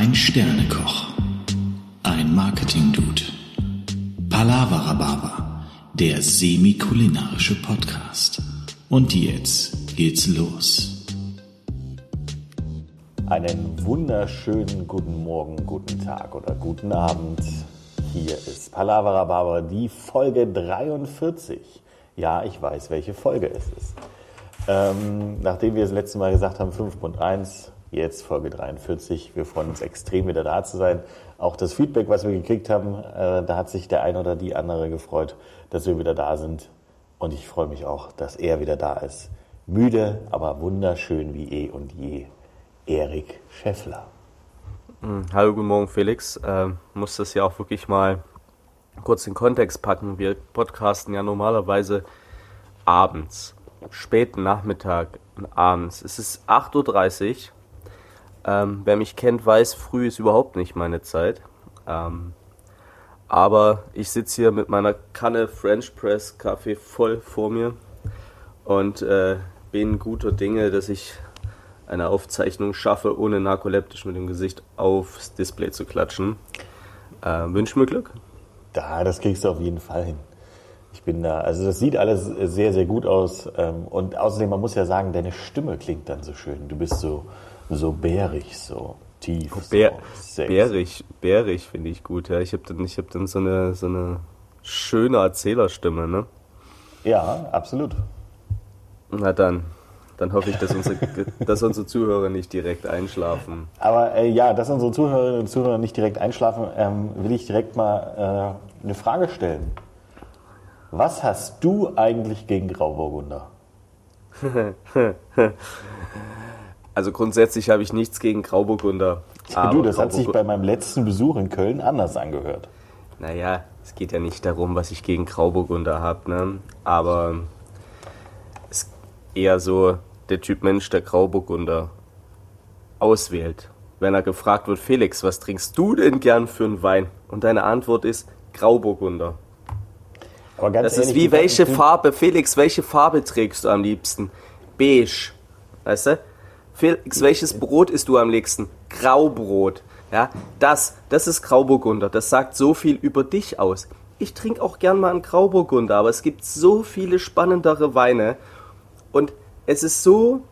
Ein Sternekoch. Ein Marketing-Dude. Palaverababa, der semi-kulinarische Podcast. Und jetzt geht's los. Einen wunderschönen guten Morgen, guten Tag oder guten Abend. Hier ist Palaverababa, die Folge 43. Ja, ich weiß, welche Folge es ist. Ähm, nachdem wir das letzte Mal gesagt haben, 5.1, jetzt Folge 43. Wir freuen uns extrem, wieder da zu sein. Auch das Feedback, was wir gekriegt haben, äh, da hat sich der ein oder die andere gefreut, dass wir wieder da sind. Und ich freue mich auch, dass er wieder da ist. Müde, aber wunderschön wie eh und je. Erik Scheffler. Hm, hallo, guten Morgen, Felix. Ähm, muss das ja auch wirklich mal kurz in Kontext packen. Wir podcasten ja normalerweise abends, späten Nachmittag und abends. Es ist 8.30 Uhr. Ähm, wer mich kennt, weiß, früh ist überhaupt nicht meine Zeit. Ähm, aber ich sitze hier mit meiner Kanne French Press Kaffee voll vor mir und äh, bin guter Dinge, dass ich eine Aufzeichnung schaffe, ohne narkoleptisch mit dem Gesicht aufs Display zu klatschen. Äh, wünsch mir Glück. Da, das kriegst du auf jeden Fall hin. Bin da, also das sieht alles sehr, sehr gut aus. Ähm, und außerdem, man muss ja sagen, deine Stimme klingt dann so schön. Du bist so, so bärig, so tief. Oh, Bär, so bärig, bärig finde ich gut. Ja. Ich habe dann, hab dann so, eine, so eine schöne Erzählerstimme. Ne? Ja, absolut. Na dann, dann hoffe ich, dass unsere, dass unsere Zuhörer nicht direkt einschlafen. Aber äh, ja, dass unsere Zuhörerinnen und Zuhörer nicht direkt einschlafen, ähm, will ich direkt mal äh, eine Frage stellen. Was hast du eigentlich gegen Grauburgunder? Also grundsätzlich habe ich nichts gegen Grauburgunder. Ja, du, das hat sich bei meinem letzten Besuch in Köln anders angehört. Naja, es geht ja nicht darum, was ich gegen Grauburgunder habe, ne? aber es ist eher so der Typ Mensch, der Grauburgunder auswählt. Wenn er gefragt wird, Felix, was trinkst du denn gern für einen Wein? Und deine Antwort ist Grauburgunder. Aber ganz Das ehrlich, ist wie, welche Farbe, Felix, welche Farbe trägst du am liebsten? Beige. Weißt du? Felix, welches Brot isst du am liebsten? Graubrot. Ja, das, das ist Grauburgunder. Das sagt so viel über dich aus. Ich trinke auch gern mal einen Grauburgunder, aber es gibt so viele spannendere Weine. Und es ist so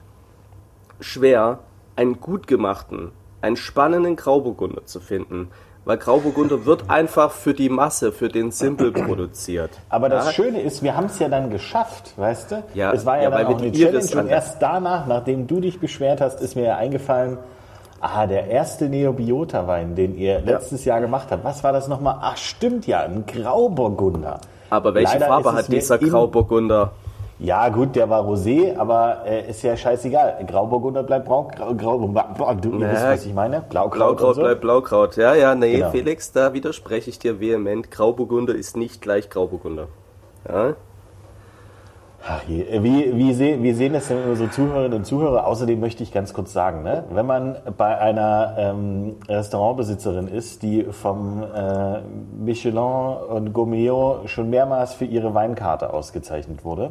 schwer, einen gut gemachten, einen spannenden Grauburgunder zu finden. Weil Grauburgunder wird einfach für die Masse, für den Simple produziert. Aber das ja? Schöne ist, wir haben es ja dann geschafft, weißt du? Ja, es war ja, ja, dann auch eine Iris Challenge und erst danach, nachdem du dich beschwert hast, ist mir ja eingefallen, ah, der erste Neobiota-Wein, den ihr letztes Jahr gemacht habt, was war das nochmal? Ach, stimmt ja, ein Grauburgunder. Aber welche Leider Farbe hat dieser Grauburgunder? Ja, gut, der war rosé, aber äh, ist ja scheißegal. Grauburgunder bleibt braun, grau, grau, boah, du ihr Ja, wisst, was ich meine? Blaukraut, Blaukraut so. bleibt Blaukraut. Ja, ja, nee, Genau. Felix, da widerspreche ich dir vehement. Grauburgunder ist nicht gleich Grauburgunder. Ja? Ach je, äh, wie, wie, seh, wie sehen das denn unsere Zuhörerinnen und Zuhörer? Außerdem möchte ich ganz kurz sagen, ne? wenn man bei einer ähm, Restaurantbesitzerin ist, die vom äh, Michelin und Gourmet schon mehrmals für ihre Weinkarte ausgezeichnet wurde,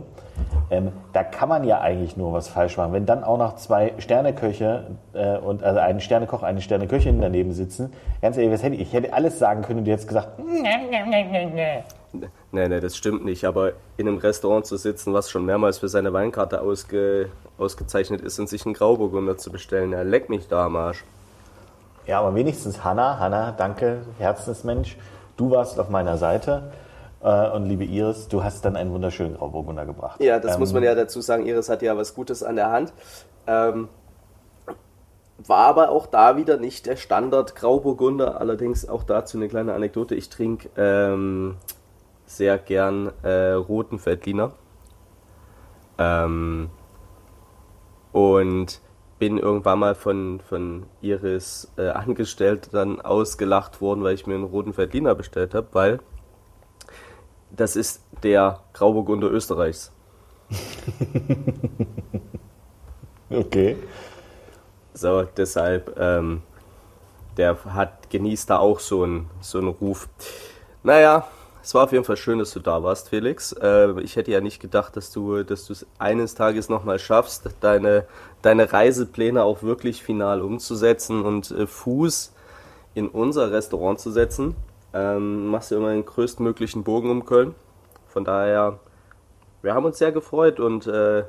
ähm, da kann man ja eigentlich nur was falsch machen. Wenn dann auch noch zwei Sterneköche äh, und also ein Sternekoch, eine Sterneköchin daneben sitzen, ganz ehrlich, was hätte ich? ich hätte alles sagen können und du hättest gesagt, Nee, nee, das stimmt nicht. Aber in einem Restaurant zu sitzen, was schon mehrmals für seine Weinkarte ausge, ausgezeichnet ist und sich einen Grauburgunder zu bestellen, ja, leck mich da am Arsch. Ja, aber wenigstens Hanna, Hanna, danke, Herzensmensch, du warst auf meiner Seite äh, und liebe Iris, du hast dann einen wunderschönen Grauburgunder gebracht. Ja, das Ähm, muss man ja dazu sagen. Iris hat ja was Gutes an der Hand. Ähm, war aber auch da wieder nicht der Standard Grauburgunder. Allerdings auch dazu eine kleine Anekdote. Ich trinke ähm, sehr gern äh, roten Veltliner. Ähm, und bin irgendwann mal von, von Iris äh, angestellt dann ausgelacht worden, weil ich mir einen roten Veltliner bestellt habe, weil das ist der Grauburgunder Österreichs. Okay. So, deshalb, ähm, der hat, genießt da auch so einen, so einen Ruf. Naja, es war auf jeden Fall schön, dass du da warst, Felix. Äh, ich hätte ja nicht gedacht, dass du dass es eines Tages nochmal schaffst, deine, deine Reisepläne auch wirklich final umzusetzen und äh, Fuß in unser Restaurant zu setzen. Ähm, machst du immer den größtmöglichen Bogen um Köln. Von daher, wir haben uns sehr gefreut und äh,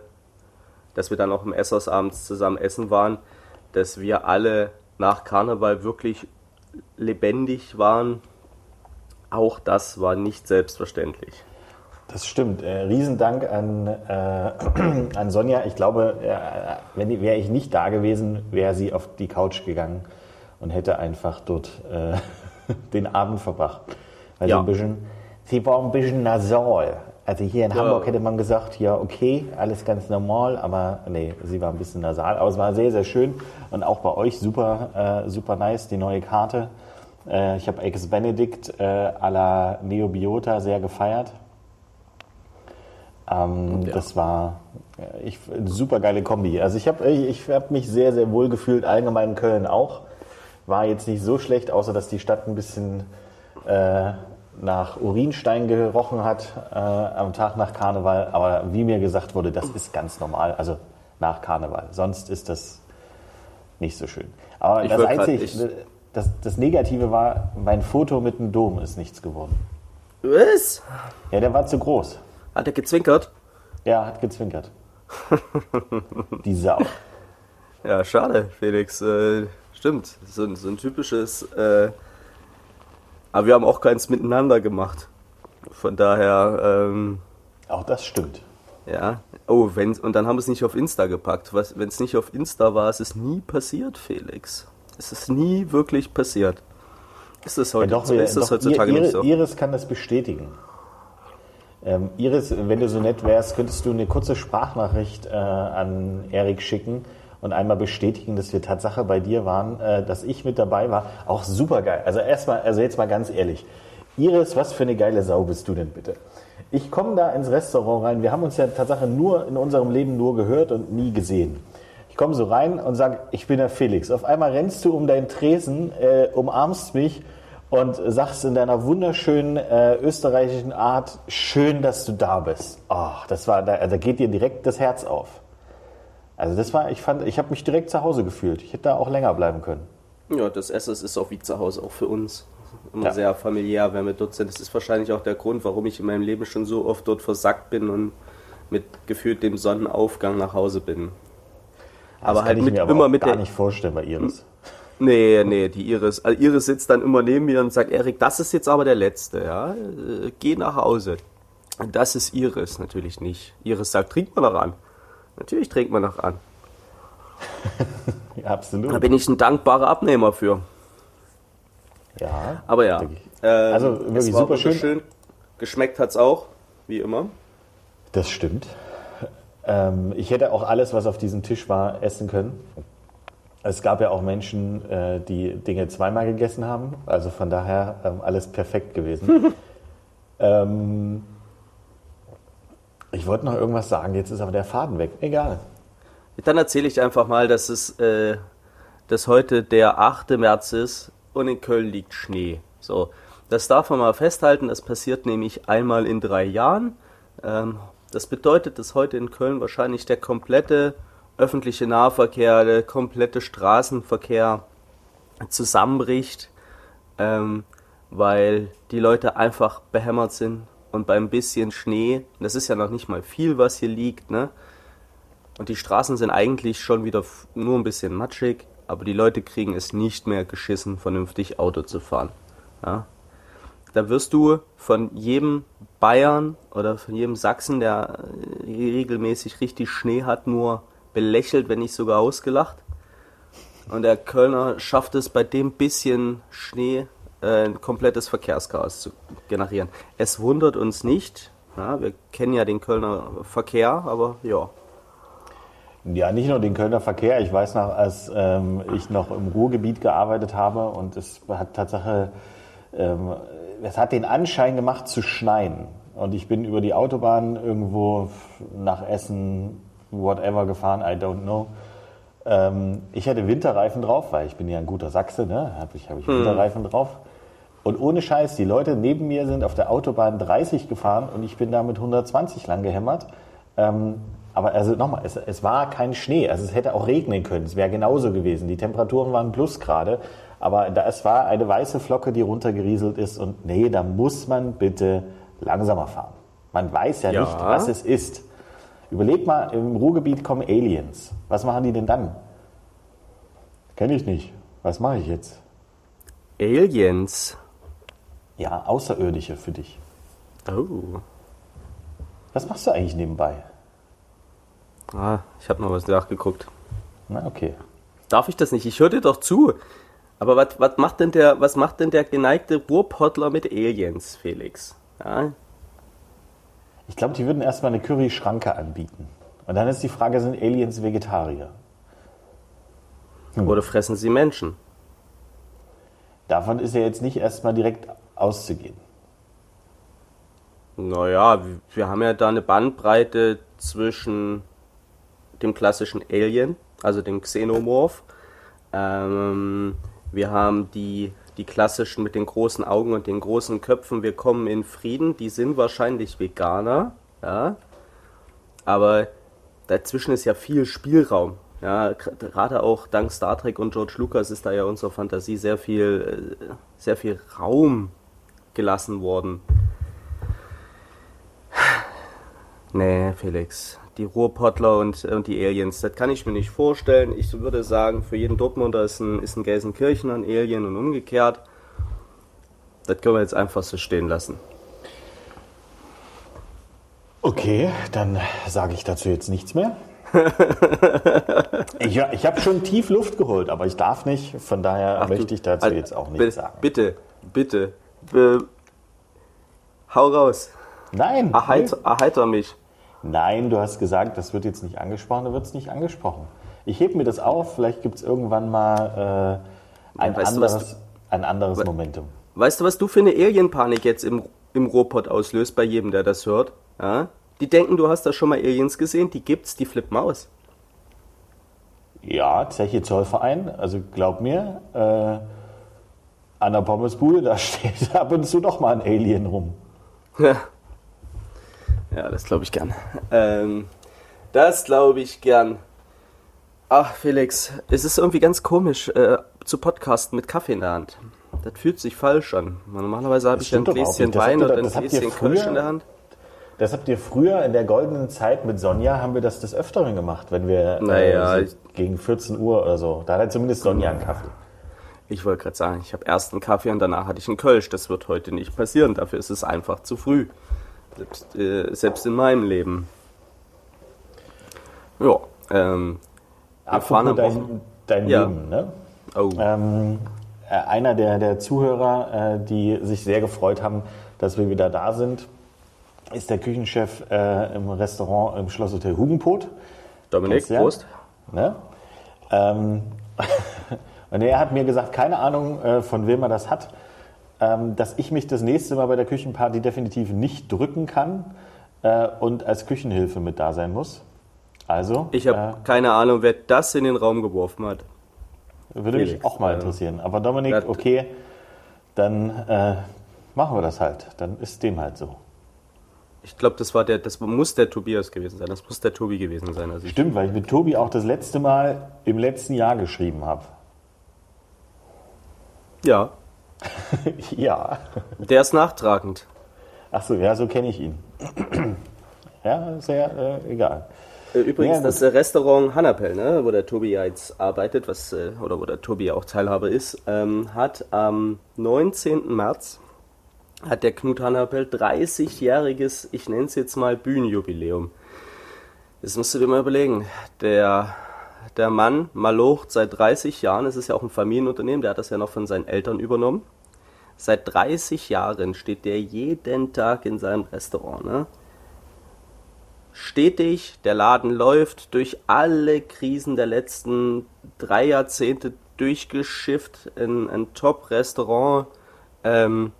dass wir dann auch im Essers abends zusammen essen waren, dass wir alle nach Karneval wirklich lebendig waren. Auch das war nicht selbstverständlich. Das stimmt. Äh, Riesendank an, äh, an Sonja. Ich glaube, äh, wenn wäre ich nicht da gewesen, wäre sie auf die Couch gegangen und hätte einfach dort äh, den Abend verbracht. Weil Ja. sie, ein bisschen, sie war ein bisschen nasal. Also hier in Ja. Hamburg hätte man gesagt, ja okay, alles ganz normal, aber nee, sie war ein bisschen nasal. Aber es war sehr, sehr schön und auch bei euch super, äh, super nice, die neue Karte. Äh, ich habe Ex Benedict äh, à la Neobiota sehr gefeiert. Ähm, Ja. Das war äh, ich, super geile Kombi. Also ich habe ich, ich hab mich sehr, sehr wohl gefühlt, allgemein in Köln auch. War jetzt nicht so schlecht, außer dass die Stadt ein bisschen äh, nach Urinstein gerochen hat äh, am Tag nach Karneval. Aber wie mir gesagt wurde, das ist ganz normal, also nach Karneval. Sonst ist das nicht so schön. Aber Ich das Einzige, das, das Negative war, mein Foto mit dem Dom ist nichts geworden. Was? Ja, der war zu groß. Hat er gezwinkert? Er hat gezwinkert. Die Sau. Ja, schade, Felix. Äh, stimmt, so, ein- so ein typisches. Äh, aber wir haben auch keins miteinander gemacht. Von daher, ähm, Auch das stimmt. ja. Oh, wenn, und dann haben wir es nicht auf Insta gepackt. Wenn es nicht auf Insta war, ist es nie passiert, Felix. Es ist nie wirklich passiert. Ist Ja, heute doch, so? wir, Ist doch heutzutage Ihr- nicht so? Iris kann das bestätigen. Ähm, Iris, wenn du so nett wärst, könntest du eine kurze Sprachnachricht äh, an Erik schicken und einmal bestätigen, dass wir Tatsache bei dir waren, äh, dass ich mit dabei war. Auch super geil. Also erstmal, also jetzt mal ganz ehrlich. Iris, was für eine geile Sau bist du denn bitte? Ich komme da ins Restaurant rein. Wir haben uns ja Tatsache nur in unserem Leben nur gehört und nie gesehen. Ich komme so rein und sage, ich bin der Felix. Auf einmal rennst du um deinen Tresen, äh, umarmst mich und sagst in deiner wunderschönen äh, österreichischen Art, schön, dass du da bist. Oh, das war, da, da geht dir direkt das Herz auf. Also das war, ich fand, ich habe mich direkt zu Hause gefühlt. Ich hätte da auch länger bleiben können. Ja, das Essen ist auch wie zu Hause, auch für uns. Immer Ja. sehr familiär, wenn wir dort sind. Das ist wahrscheinlich auch der Grund, warum ich in meinem Leben schon so oft dort versackt bin und mit gefühlt dem Sonnenaufgang nach Hause bin. Aber halt ich mit, aber immer mit gar der. nicht vorstellen bei Iris. Nee, nee, die Iris. Also Iris sitzt dann immer neben mir und sagt, Erik, das ist jetzt aber der letzte, ja. Äh, Geh nach Hause. Und Das ist Iris natürlich nicht. Iris sagt, trinkt man noch an. Natürlich trinkt man noch an. Ja, absolut. Da bin ich ein dankbarer Abnehmer für. ja, Aber ja. denke ich. äh, Also es wirklich super schön. wunderschön. Geschmeckt hat's auch, wie immer. Das stimmt. Ähm, ich hätte auch alles, was auf diesem Tisch war, essen können. Es gab ja auch Menschen, äh, die Dinge zweimal gegessen haben. Also von daher ähm, alles perfekt gewesen. ähm, ich wollte noch irgendwas sagen, jetzt ist aber der Faden weg. Egal. Dann erzähle ich einfach mal, dass es äh, dass heute der 8. März ist und in Köln liegt Schnee. So, das darf man mal festhalten. Das passiert nämlich einmal in drei Jahren. Ähm, das bedeutet, dass heute in Köln wahrscheinlich der komplette öffentliche Nahverkehr, der komplette Straßenverkehr zusammenbricht, ähm, weil die Leute einfach behämmert sind und beim bisschen Schnee, das ist ja noch nicht mal viel, was hier liegt, ne? Und die Straßen sind eigentlich schon wieder nur ein bisschen matschig, aber die Leute kriegen es nicht mehr geschissen, vernünftig Auto zu fahren. Ja? Da wirst du von jedem Bayern oder von jedem Sachsen, der äh, regelmäßig richtig Schnee hat, nur belächelt, wenn nicht sogar ausgelacht. Und der Kölner schafft es bei dem bisschen Schnee äh, ein komplettes Verkehrschaos zu generieren. Es wundert uns nicht. Ja, wir kennen ja den Kölner Verkehr, aber ja. Ja, nicht nur den Kölner Verkehr. Ich weiß noch, als ähm, ich noch im Ruhrgebiet gearbeitet habe und es hat Tatsache, ähm, es hat den Anschein gemacht zu schneien. Und ich bin über die Autobahn irgendwo nach Essen, whatever gefahren, I don't know. Ähm, ich hatte Winterreifen drauf, weil ich bin ja ein guter Sachse, ne? Habe ich, hab ich Winterreifen drauf. Und ohne Scheiß, die Leute neben mir sind auf der Autobahn 30 gefahren und ich bin da mit 120 lang gehämmert. Ähm, aber also nochmal, es, es war kein Schnee, also es hätte auch regnen können, es wäre genauso gewesen. Die Temperaturen waren plus gerade, Aber da, es war eine weiße Flocke, die runtergerieselt ist und nee, da muss man bitte langsamer fahren. Man weiß ja, Ja. nicht, was es ist. Überleg mal, im Ruhrgebiet kommen Aliens. Was machen die denn dann? Kenne ich nicht. Was mache ich jetzt? Aliens. Ja, Außerirdische für dich. Oh. Was machst du eigentlich nebenbei? Ah, ich habe noch was nachgeguckt. Na, okay. Darf ich das nicht? Ich höre dir doch zu. Aber was, was, macht denn der, was macht denn der geneigte Ruhrpottler mit Aliens, Felix? Ja? Ich glaube, die würden erstmal eine Curry-Schranke anbieten. Und dann ist die Frage, sind Aliens Vegetarier? Oder fressen sie Menschen? Davon ist ja jetzt nicht erstmal direkt auszugehen. Naja, wir- wir haben ja da eine Bandbreite zwischen dem klassischen Alien, also dem Xenomorph. Ähm, wir haben die, die klassischen mit den großen Augen und den großen Köpfen. Wir kommen in Frieden. Die sind wahrscheinlich Veganer, ja. Aber dazwischen ist ja viel Spielraum. Ja, gerade auch dank Star Trek und George Lucas ist da ja unserer Fantasie sehr viel, äh, sehr viel Raum gelassen worden. Nee, Felix. Die Ruhrpottler und, und die Aliens, das kann ich mir nicht vorstellen. Ich würde sagen, für jeden Dortmunder ist ein, ist ein Gelsenkirchen ein Alien und umgekehrt. Das können wir jetzt einfach so stehen lassen. Okay, dann sage ich dazu jetzt nichts mehr. ich ich habe schon tief Luft geholt, aber ich darf nicht. Von daher Ach, möchte ich dazu also, jetzt auch nichts sagen. Bitte, bitte. Be hau raus. Nein, Erheiter, erheiter mich. Nein, du hast gesagt, das wird jetzt nicht angesprochen, da wird es nicht angesprochen. Ich hebe mir das auf, vielleicht gibt es irgendwann mal äh, ein, Ja, weißt du, anderes, ein anderes Momentum. Weißt du, was du für eine Alienpanik jetzt im, im Ruhrpott auslöst bei jedem, der das hört? Ja? Die denken, du hast da schon mal Aliens gesehen, die gibt's, die flippen aus. Ja, Zeche Zollverein, also glaub mir, äh, an der Pommesbude, da steht ab und zu doch mal ein Alien rum. Ja, das glaube ich gern. Ähm, das glaube ich gern. Ach, Felix, es ist irgendwie ganz komisch äh, zu podcasten mit Kaffee in der Hand. Das fühlt sich falsch an. Normalerweise habe ich ja ein Gläschen Wein doch- ein Gläschen Kölsch in der Hand. Das habt ihr früher in der goldenen Zeit mit Sonja, haben wir das des Öfteren gemacht, wenn wir Naja, äh, ich- so gegen 14 Uhr oder so. Da hat zumindest Sonja einen Kaffee. Ich wollte gerade sagen, ich habe erst einen Kaffee und danach hatte ich einen Kölsch. Das wird heute nicht passieren. Dafür ist es einfach zu früh. Selbst, äh, selbst in meinem Leben. Ja, ähm, wir fahren Apropos am dein, dein Ja. Leben, ne? Oh, Ähm, äh, einer der, der Zuhörer, äh, die sich sehr gefreut haben, dass wir wieder da sind, ist der Küchenchef äh, im Restaurant im Schlosshotel Hugenpot. Dominik, ja? Prost. Ne? Ähm, und er hat mir gesagt, keine Ahnung, äh, von wem er das hat, dass ich mich das nächste Mal bei der Küchenparty definitiv nicht drücken kann äh, und als Küchenhilfe mit da sein muss. Also, Ich habe keine Ahnung, wer das in den Raum geworfen hat. äh, würde mich Felix, auch mal äh, interessieren. Aber Dominik, okay, dann äh, machen wir das halt. Dann ist dem halt so. Ich glaube, das war der, das muss der Tobias gewesen sein. Das muss der Tobi gewesen sein. Also Stimmt, weil ich mit Tobi auch das letzte Mal im letzten Jahr geschrieben habe. ja, ja. der ist nachtragend. Ach so, ja, so kenne ich ihn. ja, sehr äh, egal. Äh, Übrigens, Ja, das äh, Restaurant Hannapel, ne, wo der Tobi ja jetzt arbeitet, was, äh, oder wo der Tobi auch Teilhaber ist, ähm, hat am 19. März hat der Knut Hannapel 30-jähriges, ich nenne es jetzt mal Bühnenjubiläum. Das musst du dir mal überlegen. Der, der Mann malocht seit 30 Jahren, es ist ja auch ein Familienunternehmen, der hat das ja noch von seinen Eltern übernommen. Seit 30 Jahren steht der jeden Tag in seinem Restaurant. Ne? stetig, der Laden läuft durch alle Krisen der letzten drei Jahrzehnte durchgeschifft, ein, ein Top-Restaurant. Ähm,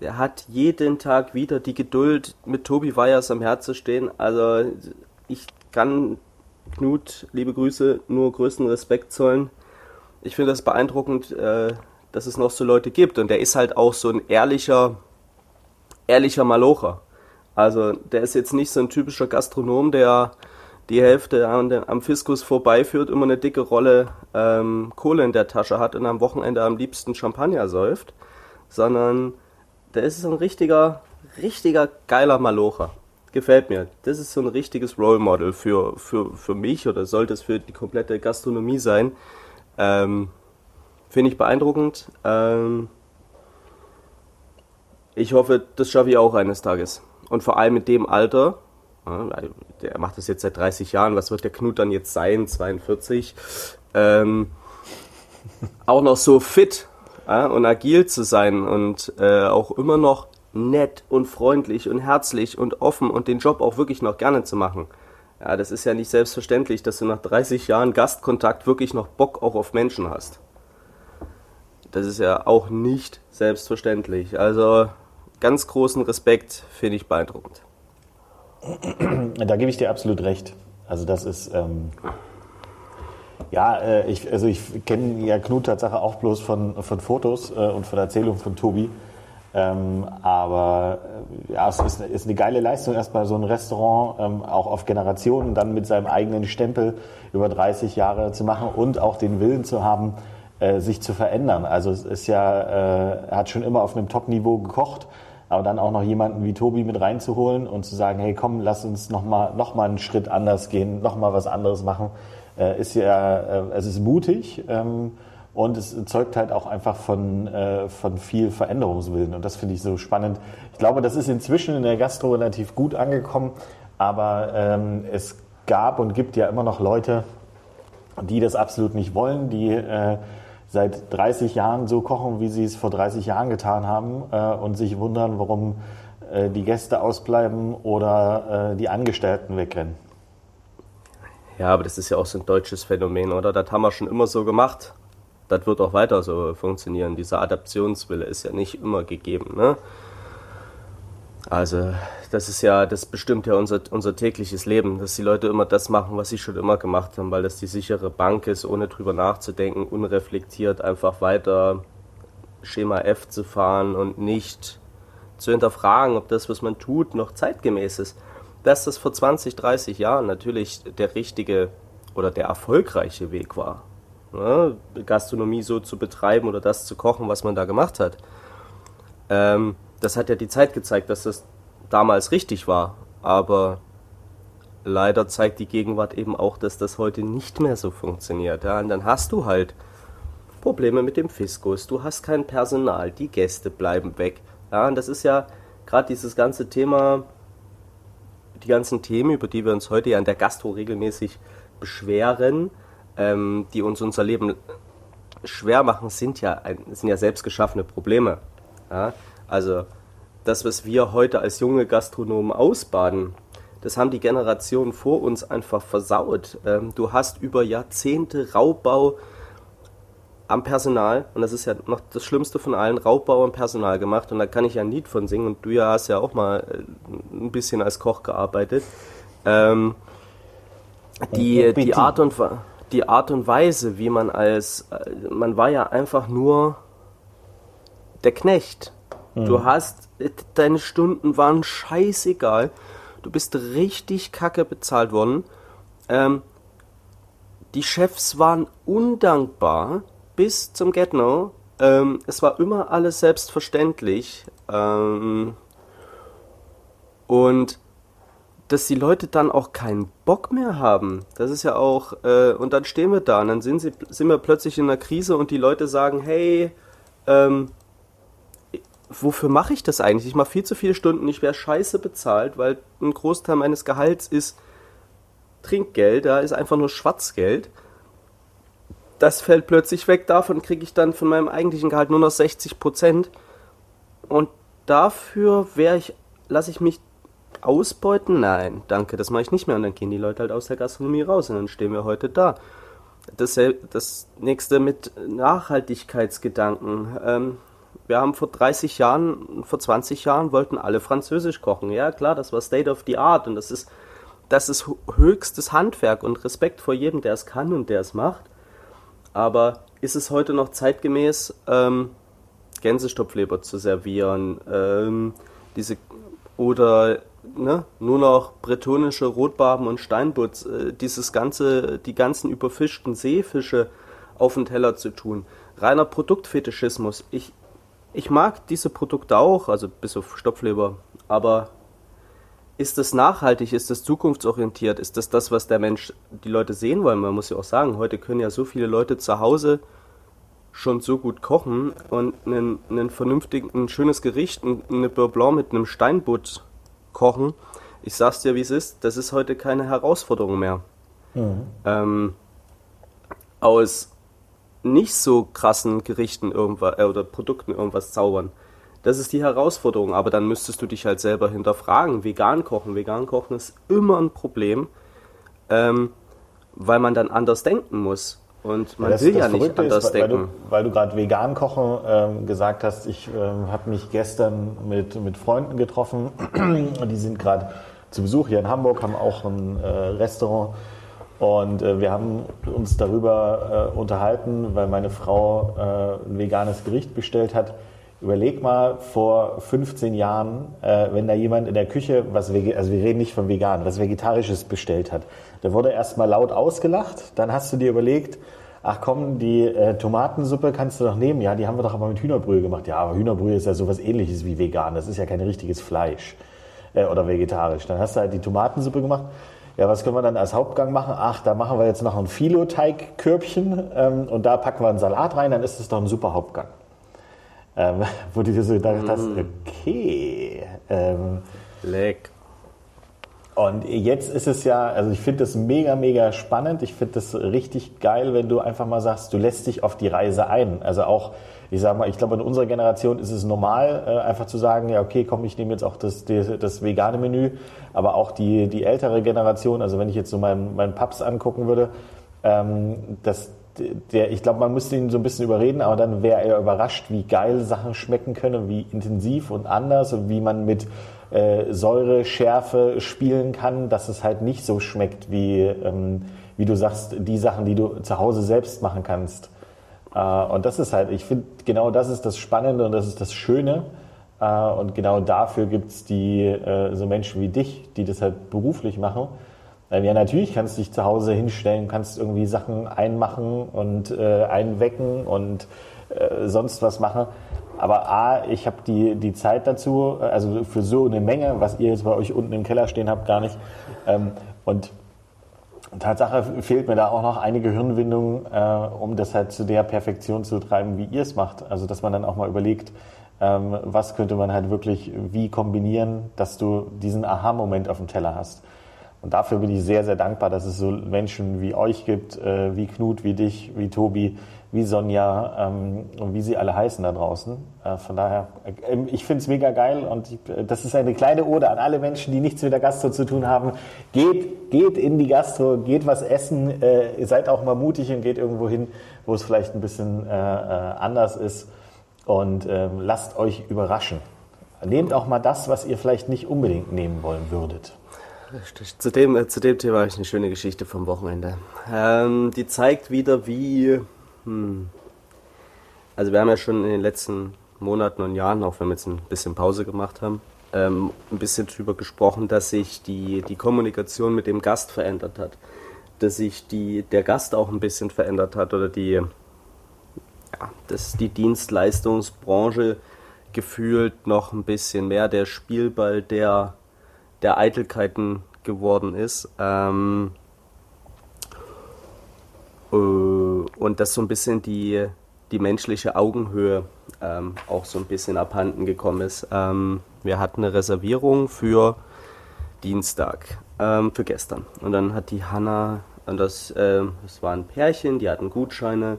der hat jeden Tag wieder die Geduld, mit Tobi Weyers am Herzen zu stehen. Also ich kann Knut, liebe Grüße, nur größten Respekt zollen. Ich finde das beeindruckend, äh, dass es noch so Leute gibt. Und der ist halt auch so ein ehrlicher, ehrlicher Malocher. Also der ist jetzt nicht so ein typischer Gastronom, der, die Hälfte an dem, am Fiskus vorbeiführt, immer eine dicke Rolle ähm, Kohle in der Tasche hat und am Wochenende am liebsten Champagner säuft, sondern der ist so ein richtiger, richtiger geiler Malocher. Gefällt mir. Das ist so ein richtiges Role Model für, für, für mich oder sollte es für die komplette Gastronomie sein. Ähm, Finde ich beeindruckend. Ähm, ich hoffe, das schaffe ich auch eines Tages. Und vor allem mit dem Alter, der macht das jetzt seit 30 Jahren, was wird der Knut dann jetzt sein, 42, ähm, auch noch so fit ja, und agil zu sein und äh, auch immer noch nett und freundlich und herzlich und offen und den Job auch wirklich noch gerne zu machen. Ja, das ist ja nicht selbstverständlich, dass du nach 30 Jahren Gastkontakt wirklich noch Bock auch auf Menschen hast. Das ist ja auch nicht selbstverständlich. Also ganz großen Respekt, finde ich beeindruckend. Da gebe ich dir absolut recht. Also das ist, ähm, ja, äh, ich, also ich kenne ja Knut Tatsache auch bloß von, von Fotos äh, und von Erzählungen von Tobi. Ähm, aber äh, ja, es ist, ist, eine geile Leistung, erstmal so ein Restaurant ähm, auch auf Generationen dann mit seinem eigenen Stempel über 30 Jahre zu machen und auch den Willen zu haben, äh, sich zu verändern. Also es ist ja, äh, hat schon immer auf einem Top-Niveau gekocht aber dann auch noch jemanden wie Tobi mit reinzuholen und zu sagen, hey komm, lass uns nochmal noch mal einen Schritt anders gehen, nochmal was anderes machen, äh, ist ja, äh, es ist mutig ähm, und es zeugt halt auch einfach von, äh, von viel Veränderungswillen und das finde ich so spannend. Ich glaube, das ist inzwischen in der Gastro relativ gut angekommen, aber ähm, es gab und gibt ja immer noch Leute, die das absolut nicht wollen, die äh, seit 30 Jahren so kochen, wie sie es vor 30 Jahren getan haben äh, und sich wundern, warum äh, die Gäste ausbleiben oder äh, die Angestellten wegrennen. Ja, aber das ist ja auch so ein deutsches Phänomen, oder? Das haben wir schon immer so gemacht. Das wird auch weiter so funktionieren. Dieser Adaptionswille ist ja nicht immer gegeben. Ne? Also, das ist ja, das bestimmt ja unser, unser tägliches Leben, dass die Leute immer das machen, was sie schon immer gemacht haben, weil das die sichere Bank ist, ohne drüber nachzudenken, unreflektiert einfach weiter Schema F zu fahren und nicht zu hinterfragen, ob das, was man tut, noch zeitgemäß ist. Dass das vor 20, 30 Jahren natürlich der richtige oder der erfolgreiche Weg war, ne? Gastronomie so zu betreiben oder das zu kochen, was man da gemacht hat. Ähm, das hat ja die Zeit gezeigt, dass das damals richtig war. Aber leider zeigt die Gegenwart eben auch, dass das heute nicht mehr so funktioniert. Ja? Und dann hast du halt Probleme mit dem Fiskus, du hast kein Personal, die Gäste bleiben weg. Ja? Und das ist ja gerade dieses ganze Thema, die ganzen Themen, über die wir uns heute ja in der Gastro regelmäßig beschweren, ähm, die uns unser Leben schwer machen, sind ja, sind ja selbst geschaffene Probleme. Ja? Also das, was wir heute als junge Gastronomen ausbaden, das haben die Generationen vor uns einfach versaut. Ähm, du hast über Jahrzehnte Raubbau am Personal, und das ist ja noch das Schlimmste von allen, Raubbau am Personal gemacht, und da kann ich ja ein Lied von singen, und du ja hast ja auch mal äh, ein bisschen als Koch gearbeitet. Ähm, die, die, Art und, die Art und Weise, wie man als, äh, man war ja einfach nur der Knecht. Du mhm. hast, deine Stunden waren scheißegal. Du bist richtig kacke bezahlt worden. Ähm, die Chefs waren undankbar bis zum Get-No. Ähm, es war immer alles selbstverständlich. Ähm, und dass die Leute dann auch keinen Bock mehr haben, das ist ja auch, äh, und dann stehen wir da und dann sind, sie, sind wir plötzlich in einer Krise und die Leute sagen, hey, ähm, wofür mache ich das eigentlich? Ich mache viel zu viele Stunden, ich wäre scheiße bezahlt, weil ein Großteil meines Gehalts ist Trinkgeld, da ist einfach nur Schwarzgeld. Das fällt plötzlich weg, davon kriege ich dann von meinem eigentlichen Gehalt nur noch 60 Prozent. Und dafür wäre ich, lasse ich mich ausbeuten? Nein, danke, das mache ich nicht mehr. Und dann gehen die Leute halt aus der Gastronomie raus und dann stehen wir heute da. Das, das nächste mit Nachhaltigkeitsgedanken. Ähm, wir haben vor 30 Jahren, vor 20 Jahren wollten alle Französisch kochen. Ja, klar, das war State of the Art und das ist, das ist höchstes Handwerk und Respekt vor jedem, der es kann und der es macht. Aber ist es heute noch zeitgemäß, ähm, Gänsestopfleber zu servieren? Ähm, diese, oder ne, nur noch bretonische Rotbarben und Steinbutz, äh, dieses ganze, die ganzen überfischten Seefische auf den Teller zu tun. Reiner Produktfetischismus. Ich, ich mag diese Produkte auch, also bis auf Stopfleber, aber ist das nachhaltig, ist das zukunftsorientiert, ist das das, was der Mensch, die Leute sehen wollen? Man muss ja auch sagen, heute können ja so viele Leute zu Hause schon so gut kochen und einen, einen vernünftigen, ein schönes Gericht, eine Beurre Blanc mit einem Steinbutt kochen. Ich sag's dir, wie es ist, das ist heute keine Herausforderung mehr. Mhm. Ähm, aus nicht so krassen Gerichten irgendwas äh, oder Produkten irgendwas zaubern. Das ist die Herausforderung, aber dann müsstest du dich halt selber hinterfragen. Vegan kochen, vegan kochen ist immer ein Problem, ähm, weil man dann anders denken muss. Und man das, will das ja nicht Verrückte anders ist, weil, denken. du, weil du gerade vegan kochen ähm, gesagt hast, ich ähm, habe mich gestern mit, mit Freunden getroffen, die sind gerade zu Besuch hier in Hamburg, haben auch ein äh, Restaurant und äh, wir haben uns darüber äh, unterhalten, weil meine Frau äh, ein veganes Gericht bestellt hat. Überleg mal vor 15 Jahren, äh, wenn da jemand in der Küche, was also wir reden nicht von vegan, was Vegetarisches bestellt hat. Da wurde erstmal laut ausgelacht, dann hast du dir überlegt, ach komm, die äh, Tomatensuppe kannst du doch nehmen. Ja, die haben wir doch aber mit Hühnerbrühe gemacht. Ja, aber Hühnerbrühe ist ja sowas ähnliches wie vegan. Das ist ja kein richtiges Fleisch äh, oder vegetarisch. Dann hast du halt die Tomatensuppe gemacht. Ja, was können wir dann als Hauptgang machen? Ach, da machen wir jetzt noch ein Filoteigkörbchen ähm, und da packen wir einen Salat rein, dann ist es doch ein super Hauptgang. Ähm, wo du dir so gedacht hast, Mm. okay. Ähm, Leck. Und jetzt ist es ja, also ich finde das mega, mega spannend. Ich finde das richtig geil, wenn du einfach mal sagst, du lässt dich auf die Reise ein. Also auch, ich sag mal, ich glaube, in unserer Generation ist es normal, äh, einfach zu sagen, ja, okay, komm, ich nehme jetzt auch das, das, das vegane Menü. Aber auch die, die ältere Generation, also wenn ich jetzt so meinen, meinen Paps angucken würde, ähm, das, der, ich glaube, man müsste ihn so ein bisschen überreden, aber dann wäre er überrascht, wie geil Sachen schmecken können, wie intensiv und anders und wie man mit äh, Säure, Schärfe spielen kann, dass es halt nicht so schmeckt wie, ähm, wie du sagst, die Sachen, die du zu Hause selbst machen kannst. Äh, und das ist halt, ich finde, genau das ist das Spannende und das ist das Schöne. Äh, und genau dafür gibt's die äh, so Menschen wie dich, die das halt beruflich machen. Ähm, Ja, natürlich kannst du dich zu Hause hinstellen, kannst irgendwie Sachen einmachen und äh, einwecken und äh, sonst was machen. Aber A, ich habe die, die Zeit dazu, äh, also für so eine Menge, was ihr jetzt bei euch unten im Keller stehen habt, gar nicht. Ähm, und Tatsache fehlt mir da auch noch eine Gehirnwindung, äh, um das halt zu der Perfektion zu treiben, wie ihr es macht. Also dass man dann auch mal überlegt, ähm, was könnte man halt wirklich wie kombinieren, dass du diesen Aha-Moment auf dem Teller hast. Und dafür bin ich sehr, sehr dankbar, dass es so Menschen wie euch gibt, äh, wie Knut, wie dich, wie Tobi, wie Sonja ähm, und wie sie alle heißen da draußen. Äh, von daher, äh, ich finde es mega geil und ich, äh, das ist eine kleine Ode an alle Menschen, die nichts mit der Gastro zu tun haben. Geht, geht in die Gastro, geht was essen, äh, seid auch mal mutig und geht irgendwo hin, wo es vielleicht ein bisschen äh, äh, anders ist und ähm, lasst euch überraschen. Nehmt auch mal das, was ihr vielleicht nicht unbedingt nehmen wollen würdet. Zu dem, zu dem Thema habe ich eine schöne Geschichte vom Wochenende. Ähm, die zeigt wieder, wie. Hm, also, wir haben ja schon in den letzten Monaten und Jahren, auch wenn wir jetzt ein bisschen Pause gemacht haben, ähm, ein bisschen drüber gesprochen, dass sich die, die Kommunikation mit dem Gast verändert hat. Dass sich die, der Gast auch ein bisschen verändert hat oder die, ja, dass die Dienstleistungsbranche gefühlt noch ein bisschen mehr der Spielball der der Eitelkeiten geworden ist. Ähm, äh, und dass so ein bisschen die, die menschliche Augenhöhe ähm, auch so ein bisschen abhanden gekommen ist. Ähm, wir hatten eine Reservierung für Dienstag, ähm, für gestern. Und dann hat die Hanna, und das, ähm, das war ein Pärchen, die hatten Gutscheine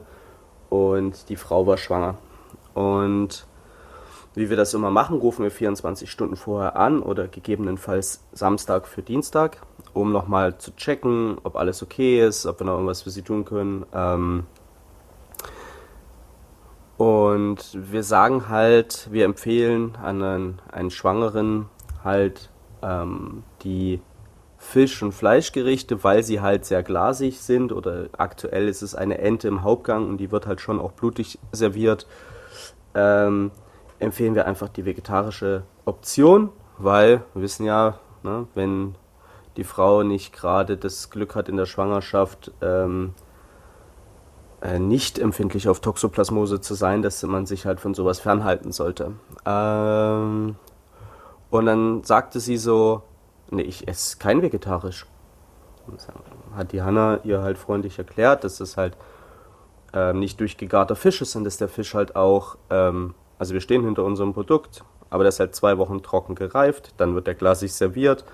und die Frau war schwanger. Und wie wir das immer machen, rufen wir 24 Stunden vorher an oder gegebenenfalls Samstag für Dienstag, um nochmal zu checken, ob alles okay ist, ob wir noch irgendwas für sie tun können. Ähm und wir sagen halt, wir empfehlen einen, einen Schwangeren halt ähm, die Fisch- und Fleischgerichte, weil sie halt sehr glasig sind oder aktuell ist es eine Ente im Hauptgang und die wird halt schon auch blutig serviert. Ähm, empfehlen wir einfach die vegetarische Option, weil wir wissen ja, Ne? Wenn die Frau nicht gerade das Glück hat in der Schwangerschaft, ähm, äh, nicht empfindlich auf Toxoplasmose zu sein, dass man sich halt von sowas fernhalten sollte. Ähm, und dann sagte sie so, nee, ich esse kein vegetarisch. hat die Hanna ihr halt freundlich erklärt, dass das halt ähm, nicht durchgegarter Fisch ist und dass der Fisch halt auch, ähm, also wir stehen hinter unserem Produkt, aber der ist halt zwei Wochen trocken gereift, dann wird der glasig serviert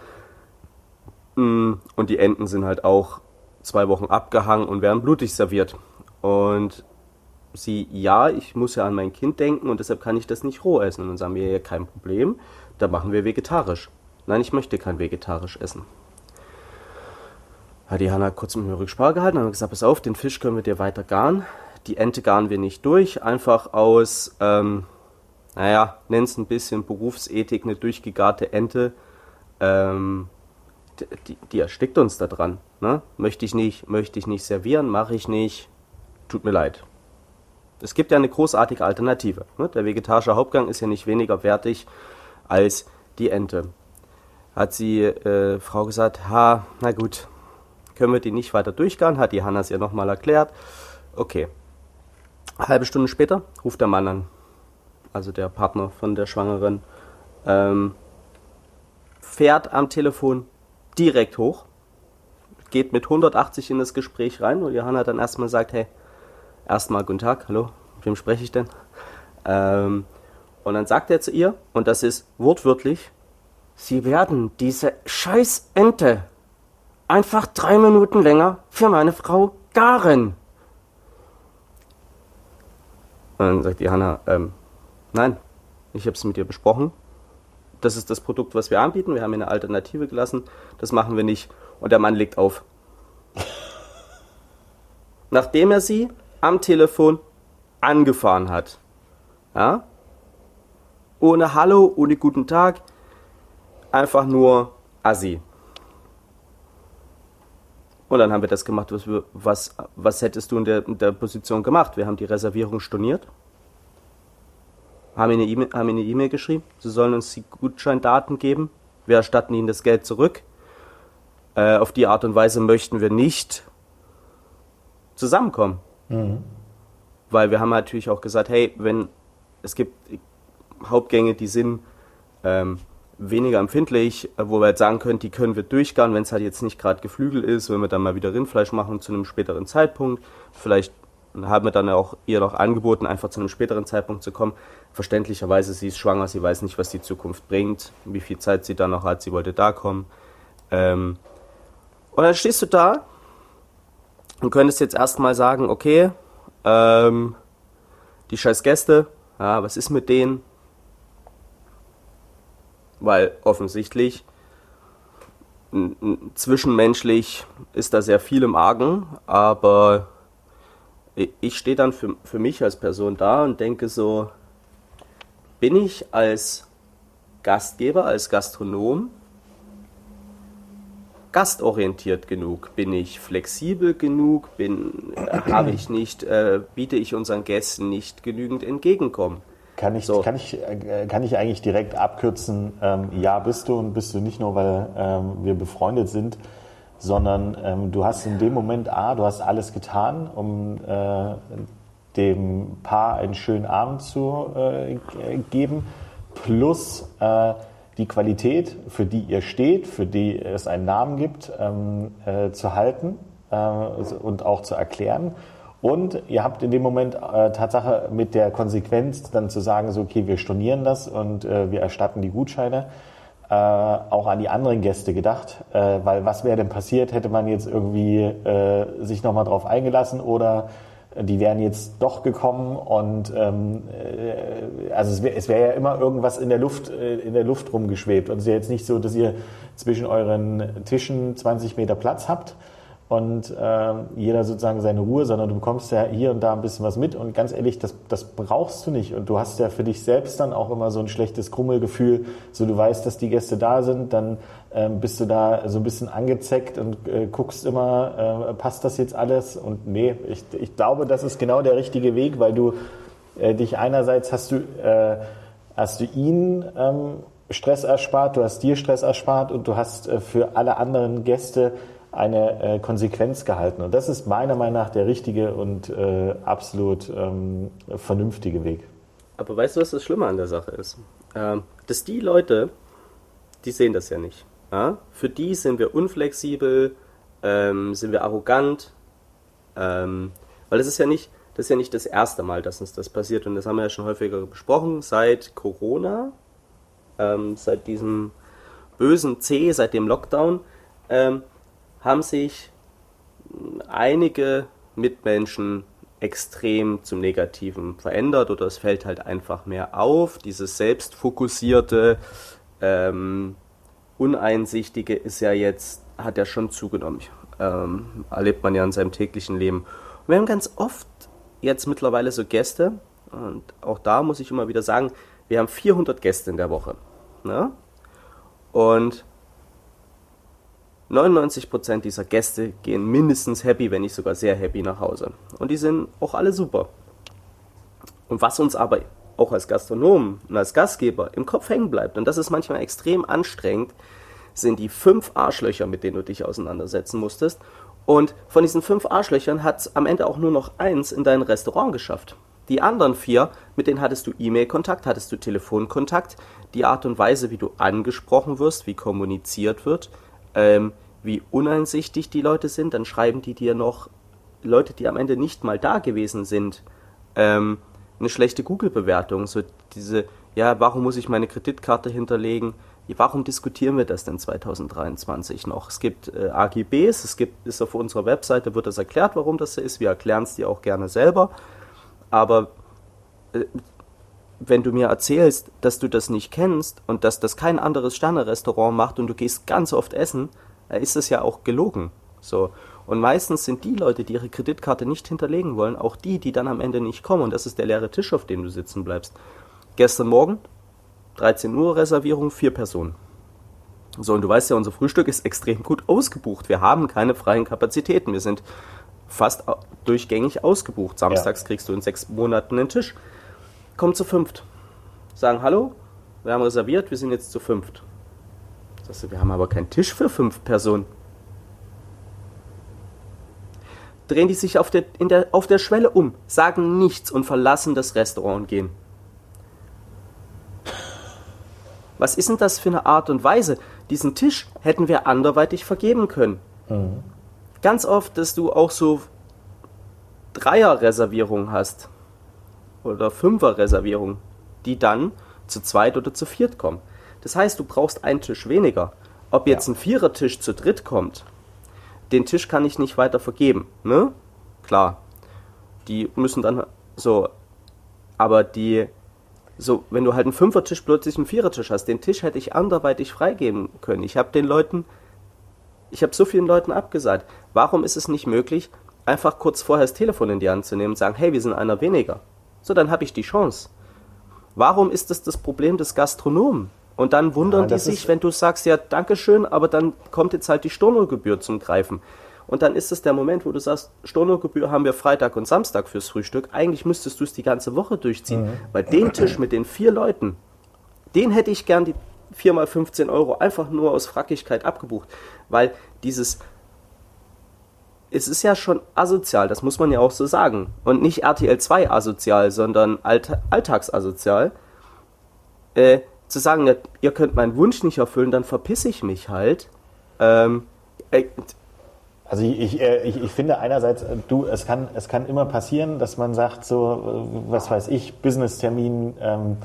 und die Enten sind halt auch zwei Wochen abgehangen und werden blutig serviert. Und sie, ja, ich muss ja an mein Kind denken und deshalb kann ich das nicht roh essen. Und dann sagen wir, ja, kein Problem, da machen wir vegetarisch. Nein, ich möchte kein vegetarisch essen. Hat die Hanna kurz mit mir Rücksprache gehalten und gesagt, pass auf, den Fisch können wir dir weiter garen. Die Ente garen wir nicht durch, einfach aus, ähm, naja, nenn's ein bisschen Berufsethik, eine durchgegarte Ente, ähm, die, die erstickt uns da dran. Ne? Möchte ich nicht, möchte ich nicht servieren, mache ich nicht, tut mir leid. Es gibt ja eine großartige Alternative. Ne? Der vegetarische Hauptgang ist ja nicht weniger wertig als die Ente. Hat sie äh, Frau gesagt, ha, na gut, können wir die nicht weiter durchgehen? Hat die Hanna es ihr nochmal erklärt. Okay. Halbe Stunde später ruft der Mann an, also der Partner von der Schwangeren, ähm, fährt am Telefon direkt hoch, geht mit 180 in das Gespräch rein und Johanna dann erstmal sagt, hey, erstmal guten Tag, hallo, mit wem spreche ich denn? Ähm, und dann sagt er zu ihr, und das ist wortwörtlich, Sie werden diese scheiß Ente einfach drei Minuten länger für meine Frau garen. Und dann sagt die Hanna, ähm, nein, ich habe es mit ihr besprochen. Das ist das Produkt, was wir anbieten. Wir haben eine Alternative gelassen. Das machen wir nicht. Und der Mann legt auf. Nachdem er sie am Telefon angefahren hat. Ja? Ohne Hallo, ohne guten Tag. Einfach nur Assi. Und dann haben wir das gemacht, was, wir, was, was hättest du in der, in der Position gemacht? Wir haben die Reservierung storniert, haben ihnen eine E-Mail e geschrieben, sie sollen uns die Gutscheindaten geben, wir erstatten ihnen das Geld zurück. Äh, auf die Art und Weise möchten wir nicht zusammenkommen. Mhm. Weil wir haben natürlich auch gesagt, hey, wenn es gibt Hauptgänge, die sind ähm, weniger empfindlich, wo wir halt sagen können, die können wir durchgaren, wenn es halt jetzt nicht gerade Geflügel ist, wenn wir dann mal wieder Rindfleisch machen zu einem späteren Zeitpunkt. Vielleicht haben wir dann auch ihr noch angeboten, einfach zu einem späteren Zeitpunkt zu kommen. Verständlicherweise, sie ist schwanger, sie weiß nicht, was die Zukunft bringt, wie viel Zeit sie dann noch hat, sie wollte da kommen. Ähm und dann stehst du da und könntest jetzt erstmal sagen, okay, ähm, die scheiß Gäste, ja, was ist mit denen? weil offensichtlich zwischenmenschlich ist da sehr viel im Argen, aber ich stehe dann für, für mich als Person da und denke so, bin ich als Gastgeber, als Gastronom gastorientiert genug? Bin ich flexibel genug? Bin, habe ich nicht, äh, biete ich unseren Gästen nicht genügend Entgegenkommen? Kann ich, so. kann, ich, äh, kann ich eigentlich direkt abkürzen, ähm, ja bist du und bist du nicht nur, weil ähm, wir befreundet sind, sondern ähm, du hast in dem Moment A, du hast alles getan, um äh, dem Paar einen schönen Abend zu äh, geben, plus äh, die Qualität, für die ihr steht, für die es einen Namen gibt, ähm, äh, zu halten äh, und auch zu erklären. Und ihr habt in dem Moment äh, Tatsache mit der Konsequenz dann zu sagen, so okay, wir stornieren das und äh, wir erstatten die Gutscheine, äh, auch an die anderen Gäste gedacht. Äh, weil was wäre denn passiert, hätte man jetzt irgendwie äh, sich nochmal drauf eingelassen oder die wären jetzt doch gekommen und ähm, äh, also es wäre wär ja immer irgendwas in der Luft äh, in der Luft rumgeschwebt. Und es ist ja jetzt nicht so, dass ihr zwischen euren Tischen 20 Meter Platz habt, und äh, jeder sozusagen seine Ruhe, sondern du bekommst ja hier und da ein bisschen was mit. Und ganz ehrlich, das, das brauchst du nicht. Und du hast ja für dich selbst dann auch immer so ein schlechtes Krummelgefühl, so du weißt, dass die Gäste da sind, dann äh, bist du da so ein bisschen angezeckt und äh, guckst immer, äh, passt das jetzt alles? Und nee, ich, ich glaube, das ist genau der richtige Weg, weil du äh, dich einerseits hast du, äh, hast du ihn ähm, Stress erspart, du hast dir Stress erspart und du hast äh, für alle anderen Gäste eine äh, Konsequenz gehalten. Und das ist meiner Meinung nach der richtige und äh, absolut ähm, vernünftige Weg. Aber weißt du, was das Schlimme an der Sache ist? Ähm, dass die Leute, die sehen das ja nicht. Ja? Für die sind wir unflexibel, ähm, sind wir arrogant, ähm, weil das ist ja nicht, das ist ja nicht das erste Mal, dass uns das passiert und das haben wir ja schon häufiger besprochen. Seit Corona, ähm, seit diesem bösen C, seit dem Lockdown, ähm, haben sich einige Mitmenschen extrem zum Negativen verändert oder es fällt halt einfach mehr auf. Dieses selbstfokussierte, ähm, uneinsichtige ist ja jetzt, hat ja schon zugenommen. Ähm, erlebt man ja in seinem täglichen Leben. Und wir haben ganz oft jetzt mittlerweile so Gäste und auch da muss ich immer wieder sagen, wir haben 400 Gäste in der Woche. Ne? Und 99% dieser Gäste gehen mindestens happy, wenn nicht sogar sehr happy nach Hause. Und die sind auch alle super. Und was uns aber auch als Gastronomen und als Gastgeber im Kopf hängen bleibt, und das ist manchmal extrem anstrengend, sind die fünf Arschlöcher, mit denen du dich auseinandersetzen musstest. Und von diesen fünf Arschlöchern hat es am Ende auch nur noch eins in dein Restaurant geschafft. Die anderen vier, mit denen hattest du E-Mail-Kontakt, hattest du Telefonkontakt, die Art und Weise, wie du angesprochen wirst, wie kommuniziert wird, ähm, wie uneinsichtig die Leute sind, dann schreiben die dir noch Leute, die am Ende nicht mal da gewesen sind, ähm, eine schlechte Google-Bewertung. So diese, ja, warum muss ich meine Kreditkarte hinterlegen? Warum diskutieren wir das denn 2023 noch? Es gibt äh, AGBs, es gibt, ist auf unserer Webseite, wird das erklärt, warum das so ist. Wir erklären es dir auch gerne selber. Aber äh, wenn du mir erzählst, dass du das nicht kennst und dass das kein anderes Sterne-Restaurant macht und du gehst ganz oft essen, ist es ja auch gelogen. So. Und meistens sind die Leute, die ihre Kreditkarte nicht hinterlegen wollen, auch die, die dann am Ende nicht kommen. Und das ist der leere Tisch, auf dem du sitzen bleibst. Gestern Morgen, 13 Uhr Reservierung, vier Personen. So, und du weißt ja, unser Frühstück ist extrem gut ausgebucht. Wir haben keine freien Kapazitäten. Wir sind fast durchgängig ausgebucht. Samstags ja. kriegst du in sechs Monaten einen Tisch. Komm zu fünft. Sagen Hallo, wir haben reserviert, wir sind jetzt zu fünft. Sagst du, wir haben aber keinen Tisch für fünf Personen. Drehen die sich auf der, der, auf der Schwelle um, sagen nichts und verlassen das Restaurant und gehen. Was ist denn das für eine Art und Weise? Diesen Tisch hätten wir anderweitig vergeben können. Mhm. Ganz oft, dass du auch so Dreier-Reservierungen hast oder Fünfer-Reservierungen, die dann zu zweit oder zu viert kommen. Das heißt, du brauchst einen Tisch weniger. Ob jetzt ja. ein Vierertisch zu dritt kommt, den Tisch kann ich nicht weiter vergeben. Ne? Klar. Die müssen dann so. Aber die. So, wenn du halt einen Fünfertisch plötzlich einen Vierertisch hast, den Tisch hätte ich anderweitig freigeben können. Ich habe den Leuten. Ich habe so vielen Leuten abgesagt. Warum ist es nicht möglich, einfach kurz vorher das Telefon in die Hand zu nehmen und sagen, hey, wir sind einer weniger? So, dann habe ich die Chance. Warum ist das das Problem des Gastronomen? Und dann wundern ja, die sich, wenn du sagst, ja, Dankeschön, aber dann kommt jetzt halt die Stornogebühr zum Greifen. Und dann ist es der Moment, wo du sagst, Stornogebühr haben wir Freitag und Samstag fürs Frühstück. Eigentlich müsstest du es die ganze Woche durchziehen. Mhm. Weil den Tisch mit den vier Leuten, den hätte ich gern die 4 mal 15 Euro einfach nur aus Frackigkeit abgebucht. Weil dieses, es ist ja schon asozial, das muss man ja auch so sagen. Und nicht RTL 2 asozial, sondern Alt Alltagsasozial. Äh, zu sagen, ihr könnt meinen Wunsch nicht erfüllen, dann verpiss ich mich halt. Ähm, äh, also ich, äh, ich, ich, finde einerseits, äh, du, es kann, es kann immer passieren, dass man sagt, so, äh, was weiß ich, Business-Termin, ähm,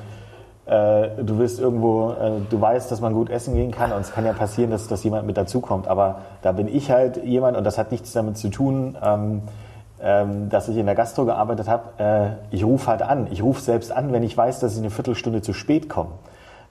äh, du willst irgendwo, äh, du weißt, dass man gut essen gehen kann und es kann ja passieren, dass, dass jemand mit dazukommt. Aber da bin ich halt jemand und das hat nichts damit zu tun, ähm, ähm, dass ich in der Gastro gearbeitet habe. Äh, ich rufe halt an. Ich rufe selbst an, wenn ich weiß, dass ich eine Viertelstunde zu spät komme.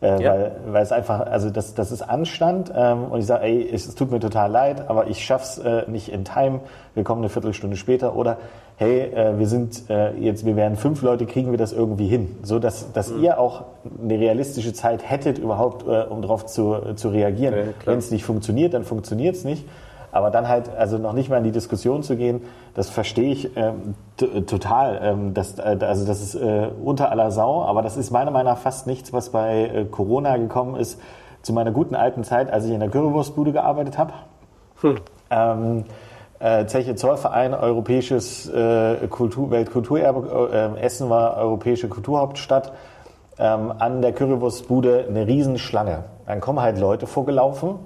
Äh, ja. weil, weil es einfach, also das, das ist Anstand ähm, und ich sage, ey, es, es, tut mir total leid, aber ich schaff's äh, nicht in Time, wir kommen eine Viertelstunde später oder hey, äh, wir sind äh, jetzt, wir wären fünf Leute, kriegen wir das irgendwie hin, so dass, dass mhm. ihr auch eine realistische Zeit hättet überhaupt, äh, um darauf zu, zu reagieren. Ja, Wenn es nicht funktioniert, dann funktioniert es nicht. Aber dann halt, also noch nicht mal in die Diskussion zu gehen, das verstehe ich ähm, total. Ähm, das, äh, also das ist äh, unter aller Sau, aber das ist meiner Meinung nach fast nichts, was bei äh, Corona gekommen ist. Zu meiner guten alten Zeit, als ich in der Currywurstbude gearbeitet habe. Hm. Ähm, äh, Zeche Zollverein, Europäisches äh, Kultur, Weltkulturerbe, äh, Essen war Europäische Kulturhauptstadt. Ähm, an der Currywurstbude eine Riesenschlange. Dann kommen halt Leute vorgelaufen,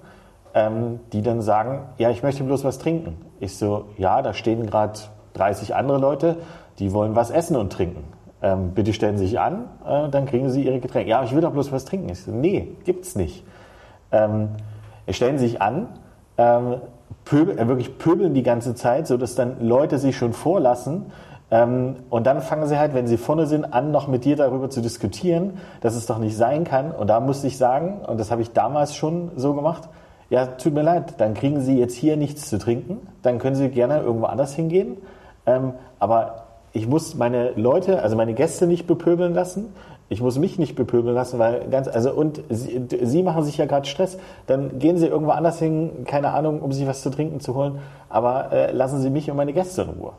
ähm, die dann sagen, ja, ich möchte bloß was trinken. Ich so, ja, da stehen gerade 30 andere Leute, die wollen was essen und trinken. Ähm, bitte stellen Sie sich an, äh, dann kriegen Sie Ihre Getränke. Ja, ich will doch bloß was trinken. Ich so, nee, gibt's nicht. Ähm, stellen Sie sich an, ähm, pöbel, äh, wirklich pöbeln die ganze Zeit, so dass dann Leute sich schon vorlassen. Ähm, und dann fangen sie halt, wenn sie vorne sind, an, noch mit dir darüber zu diskutieren, dass es doch nicht sein kann. Und da musste ich sagen, und das habe ich damals schon so gemacht, ja, tut mir leid, dann kriegen Sie jetzt hier nichts zu trinken, dann können Sie gerne irgendwo anders hingehen. Ähm, aber ich muss meine Leute, also meine Gäste nicht bepöbeln lassen ich muss mich nicht bepöbeln lassen, weil ganz, also und Sie, Sie machen sich ja gerade Stress. Dann gehen Sie irgendwo anders hin, keine Ahnung, um sich was zu trinken zu holen. Aber äh, lassen Sie mich und meine Gäste in Ruhe.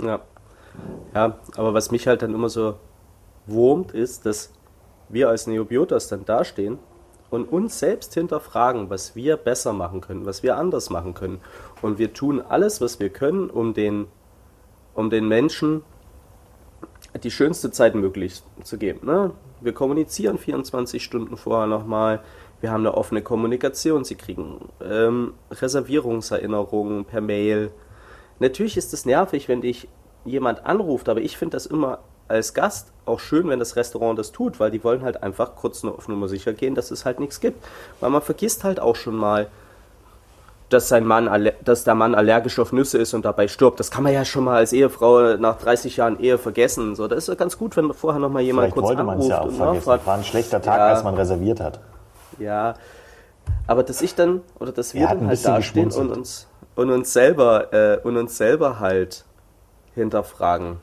Ja. Ja, aber was mich halt dann immer so wurmt, ist, dass wir als Neobiotas dann dastehen und uns selbst hinterfragen, was wir besser machen können, was wir anders machen können. Und wir tun alles, was wir können, um den, um den Menschen die schönste Zeit möglich zu geben. Ne? Wir kommunizieren 24 Stunden vorher nochmal. Wir haben eine offene Kommunikation. Sie kriegen ähm, Reservierungserinnerungen per Mail. Natürlich ist es nervig, wenn dich jemand anruft, aber ich finde das immer als Gast auch schön, wenn das Restaurant das tut, weil die wollen halt einfach kurz nur auf Nummer sicher gehen, dass es halt nichts gibt. Weil man vergisst halt auch schon mal, dass, sein Mann, dass der Mann allergisch auf Nüsse ist und dabei stirbt. Das kann man ja schon mal als Ehefrau nach 30 Jahren Ehe vergessen. So, das ist ja ganz gut, wenn vorher noch mal jemand Vielleicht kurz wollte anruft. Ja auch und vergessen. Fragt, war ein schlechter Tag, ja, als man reserviert hat. Ja, aber dass ich dann oder dass wir ja, dann halt dastehen und uns und uns selber äh, und uns selber halt hinterfragen,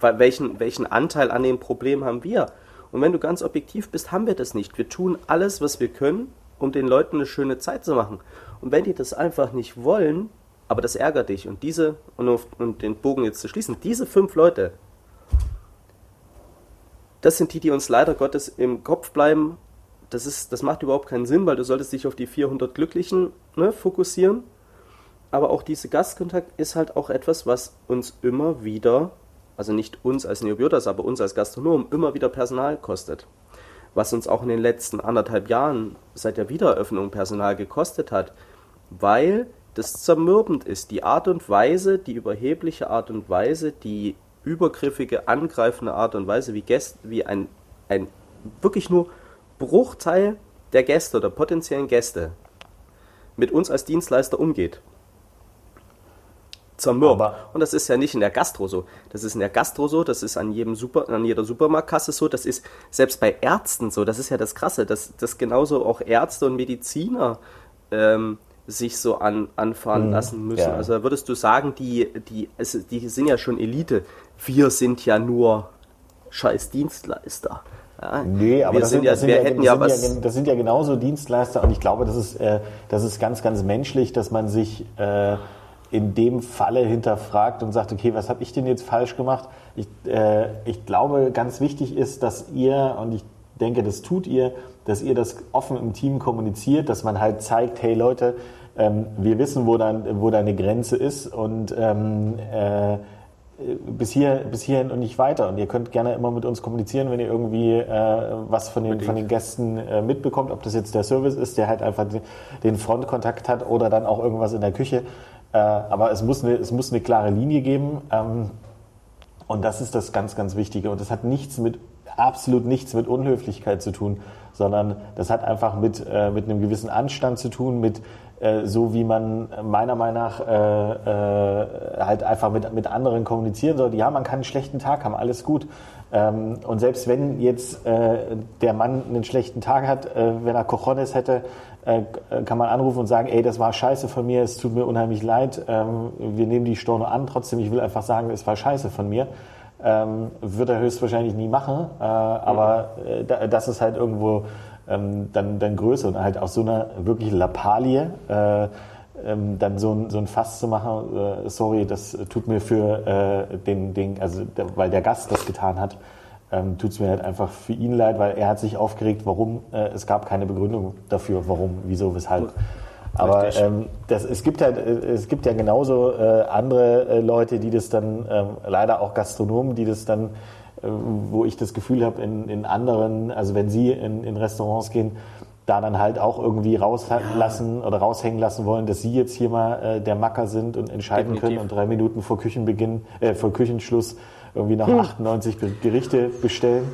welchen welchen Anteil an dem Problem haben wir? Und wenn du ganz objektiv bist, haben wir das nicht. Wir tun alles, was wir können, um den Leuten eine schöne Zeit zu machen. Und wenn die das einfach nicht wollen, aber das ärgert dich und diese, und um, um den Bogen jetzt zu schließen, diese fünf Leute, das sind die, die uns leider Gottes im Kopf bleiben. Das, ist, das macht überhaupt keinen Sinn, weil du solltest dich auf die 400 Glücklichen ne, fokussieren. Aber auch diese Gastkontakt ist halt auch etwas, was uns immer wieder, also nicht uns als Neobiotas, aber uns als Gastronom, immer wieder Personal kostet was uns auch in den letzten anderthalb Jahren seit der Wiedereröffnung Personal gekostet hat, weil das zermürbend ist. Die Art und Weise, die überhebliche Art und Weise, die übergriffige, angreifende Art und Weise, wie, Gäste, wie ein, ein wirklich nur Bruchteil der Gäste oder potenziellen Gäste mit uns als Dienstleister umgeht zermürbt. Aber und das ist ja nicht in der Gastro so. Das ist in der Gastro so, das ist an jedem Super, an jeder Supermarktkasse so, das ist selbst bei Ärzten so. Das ist ja das Krasse, dass, dass genauso auch Ärzte und Mediziner ähm, sich so an, anfahren hm, lassen müssen. Ja. Also würdest du sagen, die, die, also die sind ja schon Elite. Wir sind ja nur scheiß Dienstleister. Ja, nee, aber das sind, ja, das, sind ja, das, sind ja, das sind ja genauso Dienstleister und ich glaube, das ist, äh, das ist ganz, ganz menschlich, dass man sich äh, in dem Falle hinterfragt und sagt, okay, was habe ich denn jetzt falsch gemacht? Ich, äh, ich glaube, ganz wichtig ist, dass ihr, und ich denke, das tut ihr, dass ihr das offen im Team kommuniziert, dass man halt zeigt, hey Leute, ähm, wir wissen, wo, dann, wo deine Grenze ist und ähm, äh, bis, hier, bis hierhin und nicht weiter. Und ihr könnt gerne immer mit uns kommunizieren, wenn ihr irgendwie äh, was von den, von den Gästen äh, mitbekommt, ob das jetzt der Service ist, der halt einfach den Frontkontakt hat oder dann auch irgendwas in der Küche. Äh, aber es muss, eine, es muss eine klare Linie geben. Ähm, und das ist das ganz, ganz Wichtige. Und das hat nichts mit, absolut nichts mit Unhöflichkeit zu tun, sondern das hat einfach mit, äh, mit einem gewissen Anstand zu tun, mit äh, so wie man meiner Meinung nach äh, äh, halt einfach mit, mit anderen kommunizieren sollte. Ja, man kann einen schlechten Tag haben, alles gut. Ähm, und selbst wenn jetzt äh, der Mann einen schlechten Tag hat, wenn er Cojones hätte, kann man anrufen und sagen, ey, das war scheiße von mir, es tut mir unheimlich leid, ähm, wir nehmen die Storno an, trotzdem, ich will einfach sagen, es war scheiße von mir. Ähm, wird er höchstwahrscheinlich nie machen, äh, aber äh, das ist halt irgendwo ähm, dann, dann größer und halt aus so einer wirklich Lappalie, äh, dann so ein, so ein Fass zu machen, äh, sorry, das tut mir für äh, den, den, also weil der Gast das getan hat, ähm, tut es mir halt einfach für ihn leid, weil er hat sich aufgeregt, warum, äh, es gab keine Begründung dafür, warum, wieso, weshalb. Aber ähm, das, es, gibt halt, äh, es gibt ja genauso äh, andere äh, Leute, die das dann, ähm, leider auch Gastronomen, die das dann, äh, wo ich das Gefühl habe, in, in anderen, also wenn sie in, in Restaurants gehen, da dann halt auch irgendwie rauslassen ja. oder raushängen lassen wollen, dass sie jetzt hier mal äh, der Macker sind und entscheiden Definitiv. können und drei Minuten vor Küchenbeginn, äh, vor Küchenschluss irgendwie noch hm. 98 Gerichte bestellen.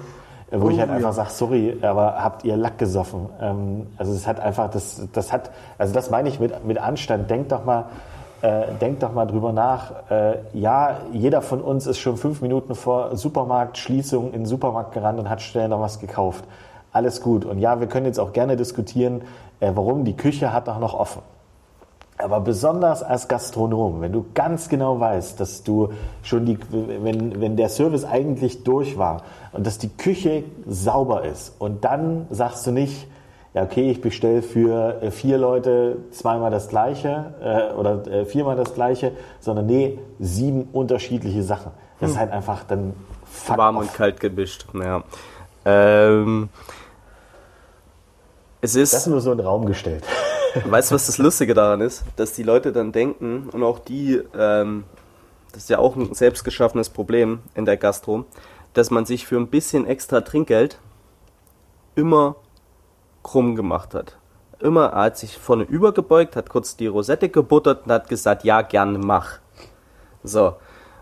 Äh, wo oh, ich halt einfach ja. sage, sorry, aber habt ihr Lack gesoffen? Ähm, also es hat einfach, das, das hat, also das meine ich mit, mit Anstand. Denkt doch mal, äh, denkt doch mal drüber nach. Äh, ja, jeder von uns ist schon fünf Minuten vor Supermarktschließung in den Supermarkt gerannt und hat schnell noch was gekauft. Alles gut. Und ja, wir können jetzt auch gerne diskutieren, äh, warum die Küche hat doch noch offen. Aber besonders als Gastronom, wenn du ganz genau weißt, dass du schon die, wenn, wenn der Service eigentlich durch war und dass die Küche sauber ist und dann sagst du nicht, ja okay, ich bestelle für äh, vier Leute zweimal das gleiche äh, oder äh, viermal das gleiche, sondern nee, sieben unterschiedliche Sachen. Das hm. ist halt einfach dann warm off. und kalt gemischt. Ja. Ähm, es ist das nur so in den Raum gestellt. Weißt du, was das Lustige daran ist? Dass die Leute dann denken, und auch die, ähm, das ist ja auch ein selbstgeschaffenes Problem in der Gastro, dass man sich für ein bisschen extra Trinkgeld immer krumm gemacht hat. Immer er hat sich vorne übergebeugt, hat kurz die Rosette gebuttert und hat gesagt, ja, gerne mach. So,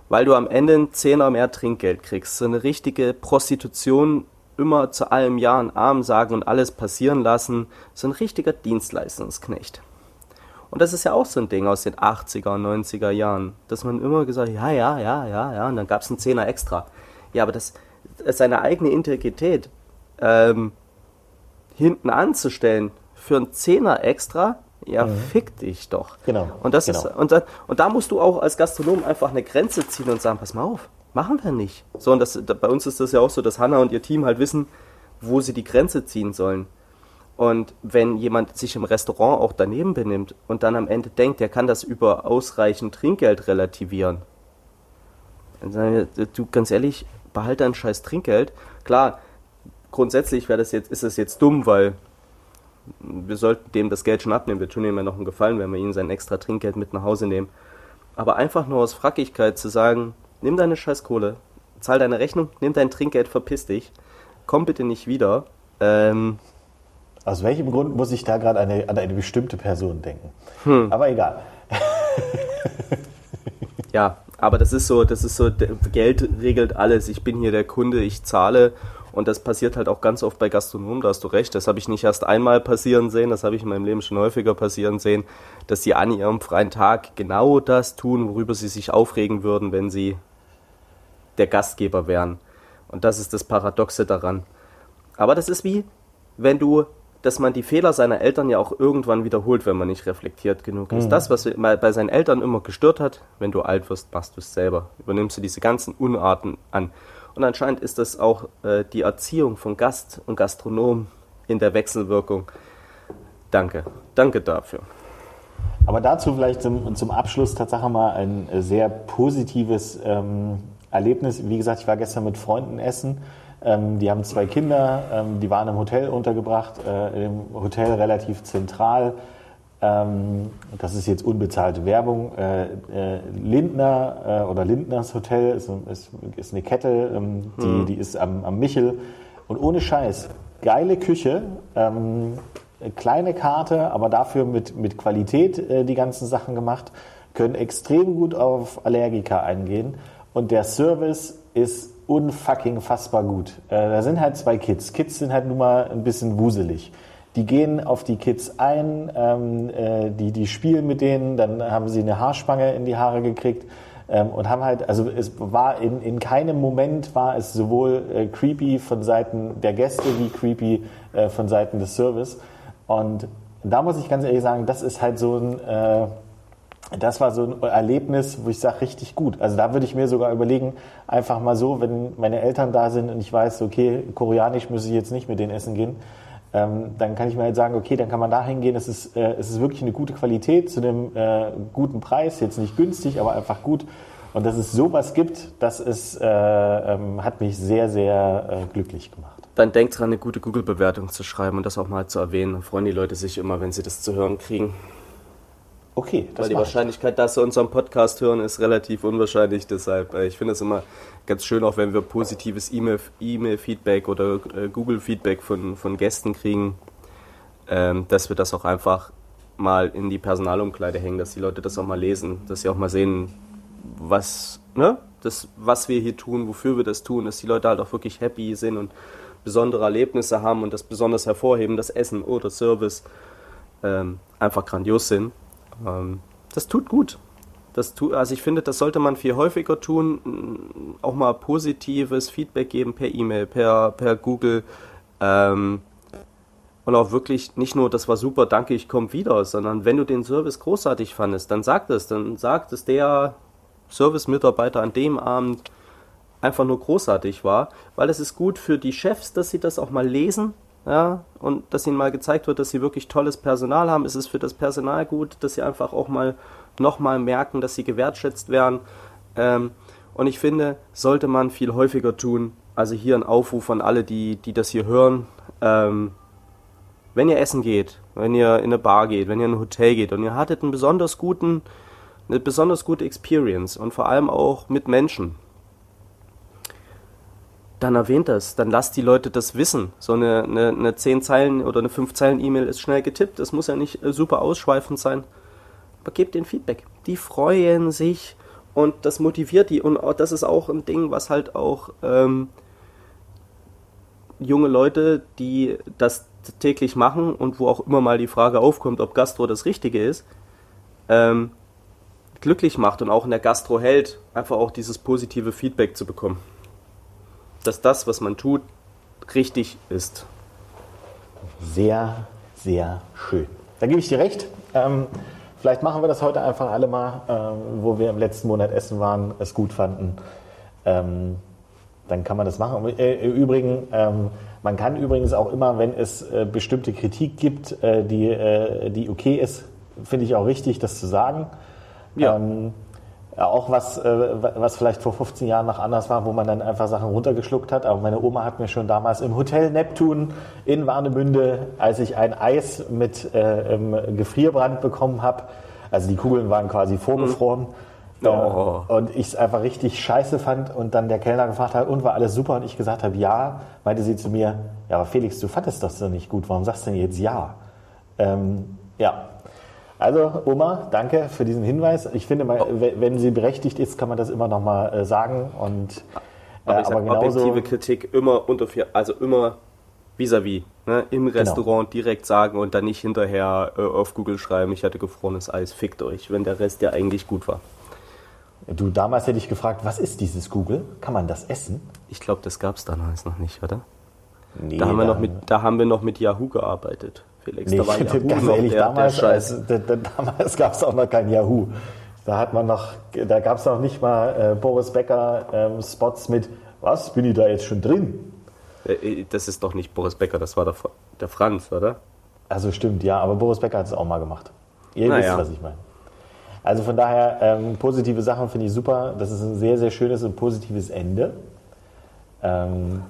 weil du am Ende einen Zehner mehr Trinkgeld kriegst. So eine richtige Prostitution immer zu allem Ja und Arm sagen und alles passieren lassen, so ein richtiger Dienstleistungsknecht. Und das ist ja auch so ein Ding aus den 80er, 90er Jahren, dass man immer gesagt hat, ja, ja, ja, ja, ja, und dann gab es einen Zehner extra. Ja, aber das, seine eigene Integrität ähm, hinten anzustellen für einen Zehner extra, ja, mhm. fick dich doch. Genau. Und das genau. ist, und da, und da musst du auch als Gastronom einfach eine Grenze ziehen und sagen, pass mal auf, Machen wir nicht. So, und das, da, bei uns ist das ja auch so, dass Hanna und ihr Team halt wissen, wo sie die Grenze ziehen sollen. Und wenn jemand sich im Restaurant auch daneben benimmt und dann am Ende denkt, er kann das über ausreichend Trinkgeld relativieren, dann sagen wir, du ganz ehrlich, behalte dein scheiß Trinkgeld. Klar, grundsätzlich das jetzt, ist es jetzt dumm, weil wir sollten dem das Geld schon abnehmen. Wir tun ihm ja noch einen Gefallen, wenn wir ihm sein extra Trinkgeld mit nach Hause nehmen. Aber einfach nur aus Frackigkeit zu sagen, nimm deine Scheißkohle, zahl deine Rechnung, nimm dein Trinkgeld, verpiss dich, komm bitte nicht wieder. Ähm, Aus welchem Grund muss ich da gerade eine, an eine bestimmte Person denken? Hm. Aber egal. ja, aber das ist so, das ist so, Geld regelt alles. Ich bin hier der Kunde, ich zahle und das passiert halt auch ganz oft bei Gastronomen, da hast du recht. Das habe ich nicht erst einmal passieren sehen, das habe ich in meinem Leben schon häufiger passieren sehen, dass sie an ihrem freien Tag genau das tun, worüber sie sich aufregen würden, wenn sie der Gastgeber wären. Und das ist das Paradoxe daran. Aber das ist wie, wenn du, dass man die Fehler seiner Eltern ja auch irgendwann wiederholt, wenn man nicht reflektiert genug ist. Mhm. Das, was bei seinen Eltern immer gestört hat, wenn du alt wirst, machst du es selber. Übernimmst du diese ganzen Unarten an. Und anscheinend ist das auch äh, die Erziehung von Gast und Gastronom in der Wechselwirkung. Danke. Danke dafür. Aber dazu vielleicht zum, zum Abschluss tatsächlich mal ein äh, sehr positives ähm, Erlebnis. Wie gesagt, ich war gestern mit Freunden essen. Ähm, die haben zwei Kinder, ähm, die waren im Hotel untergebracht, äh, im Hotel relativ zentral. Ähm, das ist jetzt unbezahlte Werbung. Äh, äh, Lindner äh, oder Lindners Hotel ist, ist, ist eine Kette, ähm, die, mhm. die ist am, am, Michel. Und ohne Scheiß, geile Küche, ähm, kleine Karte, aber dafür mit, mit Qualität äh, die ganzen Sachen gemacht, können extrem gut auf Allergiker eingehen. Und der Service ist unfucking fassbar gut. Äh, da sind halt zwei Kids. Kids sind halt nun mal ein bisschen wuselig. Die gehen auf die Kids ein, ähm, äh, die, die spielen mit denen, dann haben sie eine Haarspange in die Haare gekriegt ähm, und haben halt, also es war in, in keinem Moment war es sowohl äh, creepy von Seiten der Gäste wie creepy äh, von Seiten des Service. Und da muss ich ganz ehrlich sagen, das ist halt so ein, äh, das war so ein Erlebnis, wo ich sage, richtig gut. Also da würde ich mir sogar überlegen, einfach mal so, wenn meine Eltern da sind und ich weiß, okay, koreanisch muss ich jetzt nicht mit denen essen gehen, ähm, dann kann ich mir halt sagen, okay, dann kann man da hingehen, es ist, äh, es ist wirklich eine gute Qualität zu einem äh, guten Preis, jetzt nicht günstig, aber einfach gut. Und dass es sowas gibt, das ist, äh, ähm, hat mich sehr, sehr äh, glücklich gemacht. Dann denkt dran, eine gute Google-Bewertung zu schreiben und das auch mal zu erwähnen. Dann freuen die Leute sich immer, wenn sie das zu hören kriegen. Okay, das Weil die Wahrscheinlichkeit, dass sie unseren Podcast hören, ist relativ unwahrscheinlich. Deshalb, äh, ich finde es immer ganz schön, auch wenn wir positives E-Mail-Feedback oder äh, Google-Feedback von, von Gästen kriegen, ähm, dass wir das auch einfach mal in die Personalumkleide hängen, dass die Leute das auch mal lesen, dass sie auch mal sehen, was, ne, das, was wir hier tun, wofür wir das tun, dass die Leute halt auch wirklich happy sind und besondere Erlebnisse haben und das besonders hervorheben, das Essen oder Service ähm, einfach grandios sind. Ähm, das tut gut. Das tu, also ich finde, das sollte man viel häufiger tun, auch mal positives Feedback geben per E-Mail, per, per Google. Ähm, und auch wirklich nicht nur, das war super, danke, ich komme wieder, sondern wenn du den Service großartig fandest, dann sag das, dann sagt es der Service-Mitarbeiter an dem Abend einfach nur großartig war, weil es ist gut für die Chefs, dass sie das auch mal lesen, ja, und dass ihnen mal gezeigt wird, dass sie wirklich tolles Personal haben. Es ist für das Personal gut, dass sie einfach auch mal nochmal merken, dass sie gewertschätzt werden. Ähm, und ich finde, sollte man viel häufiger tun. Also hier ein Aufruf an alle, die, die das hier hören. Ähm, wenn ihr essen geht, wenn ihr in eine Bar geht, wenn ihr in ein Hotel geht und ihr hattet einen besonders guten eine besonders gute Experience und vor allem auch mit Menschen. Dann erwähnt das, dann lasst die Leute das wissen. So eine, eine, eine 10 Zeilen oder eine 5 Zeilen E-Mail ist schnell getippt, das muss ja nicht äh, super ausschweifend sein. Aber gebt den Feedback. Die freuen sich und das motiviert die und das ist auch ein Ding, was halt auch ähm, junge Leute, die das täglich machen und wo auch immer mal die Frage aufkommt, ob Gastro das Richtige ist, ähm, glücklich macht und auch in der Gastro hält, einfach auch dieses positive Feedback zu bekommen. Dass das, was man tut, richtig ist. Sehr, sehr schön. Da gebe ich dir recht. Ähm, vielleicht machen wir das heute einfach alle mal, ähm, wo wir im letzten Monat essen waren, es gut fanden. Ähm, dann kann man das machen. Äh, Übrigens, ähm, man kann übrigens auch immer, wenn es äh, bestimmte Kritik gibt, äh, die, äh, die okay ist, finde ich auch richtig, das zu sagen. Ja. Ähm, auch was, äh, was vielleicht vor 15 Jahren noch anders war, wo man dann einfach Sachen runtergeschluckt hat. Aber meine Oma hat mir schon damals im Hotel Neptun in Warnemünde, als ich ein Eis mit äh, Gefrierbrand bekommen habe, also die Kugeln waren quasi vorgefroren. Mhm. Oh. Und ich es einfach richtig scheiße fand und dann der Kellner gefragt hat, und war alles super? Und ich gesagt habe, ja, meinte sie zu mir, ja, aber Felix, du fandest das doch nicht gut, warum sagst du denn jetzt ja? Ähm, ja, also Oma, danke für diesen Hinweis. Ich finde, oh. wenn sie berechtigt ist, kann man das immer noch mal äh, sagen. Und, aber, äh, aber genauso, objektive Kritik immer unter vier, also immer vis-à-vis, ne? im genau. Restaurant genau. direkt sagen und dann nicht hinterher äh, auf Google schreiben, ich hatte gefrorenes Eis, fickt euch, wenn der Rest ja eigentlich gut war. Du, damals hätte ich gefragt, was ist dieses Google? Kann man das essen? Ich glaube, das gab es damals noch nicht, oder? Nee, da, haben wir noch mit, da haben wir noch mit Yahoo gearbeitet. Felix. Nee, da war Yahoo ganz ehrlich, der, damals, der also, da, da, damals gab es auch noch kein Yahoo. Da hat man noch, da gab es noch nicht mal äh, Boris Becker ähm, Spots mit, was, bin ich da jetzt schon drin? Äh, äh, das ist doch nicht Boris Becker, das war der, der Franz, oder? Also stimmt, ja, aber Boris Becker hat es auch mal gemacht. Ihr Na wisst, ja. was ich meine. Also von daher, ähm, positive Sachen finde ich super. Das ist ein sehr, sehr schönes und positives Ende. Ähm,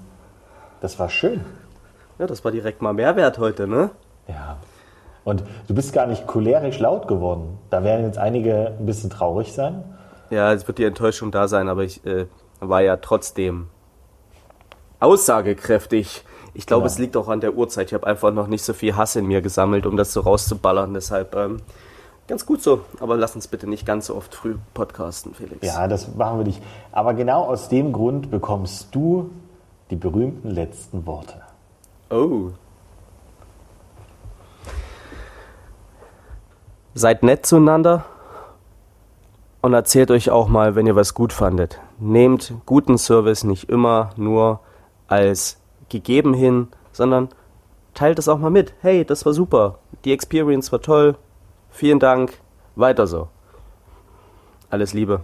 das war schön. Ja, das war direkt mal Mehrwert heute, ne? Ja. Und du bist gar nicht cholerisch laut geworden. Da werden jetzt einige ein bisschen traurig sein. Ja, es wird die Enttäuschung da sein, aber ich äh, war ja trotzdem aussagekräftig. Ich glaube, genau. es liegt auch an der Uhrzeit. Ich habe einfach noch nicht so viel Hass in mir gesammelt, um das so rauszuballern. Deshalb ähm, ganz gut so. Aber lass uns bitte nicht ganz so oft früh podcasten, Felix. Ja, das machen wir nicht. Aber genau aus dem Grund bekommst du die berühmten letzten Worte. Oh. Seid nett zueinander und erzählt euch auch mal, wenn ihr was gut fandet. Nehmt guten Service nicht immer nur als gegeben hin, sondern teilt es auch mal mit. Hey, das war super. Die Experience war toll. Vielen Dank. Weiter so. Alles Liebe.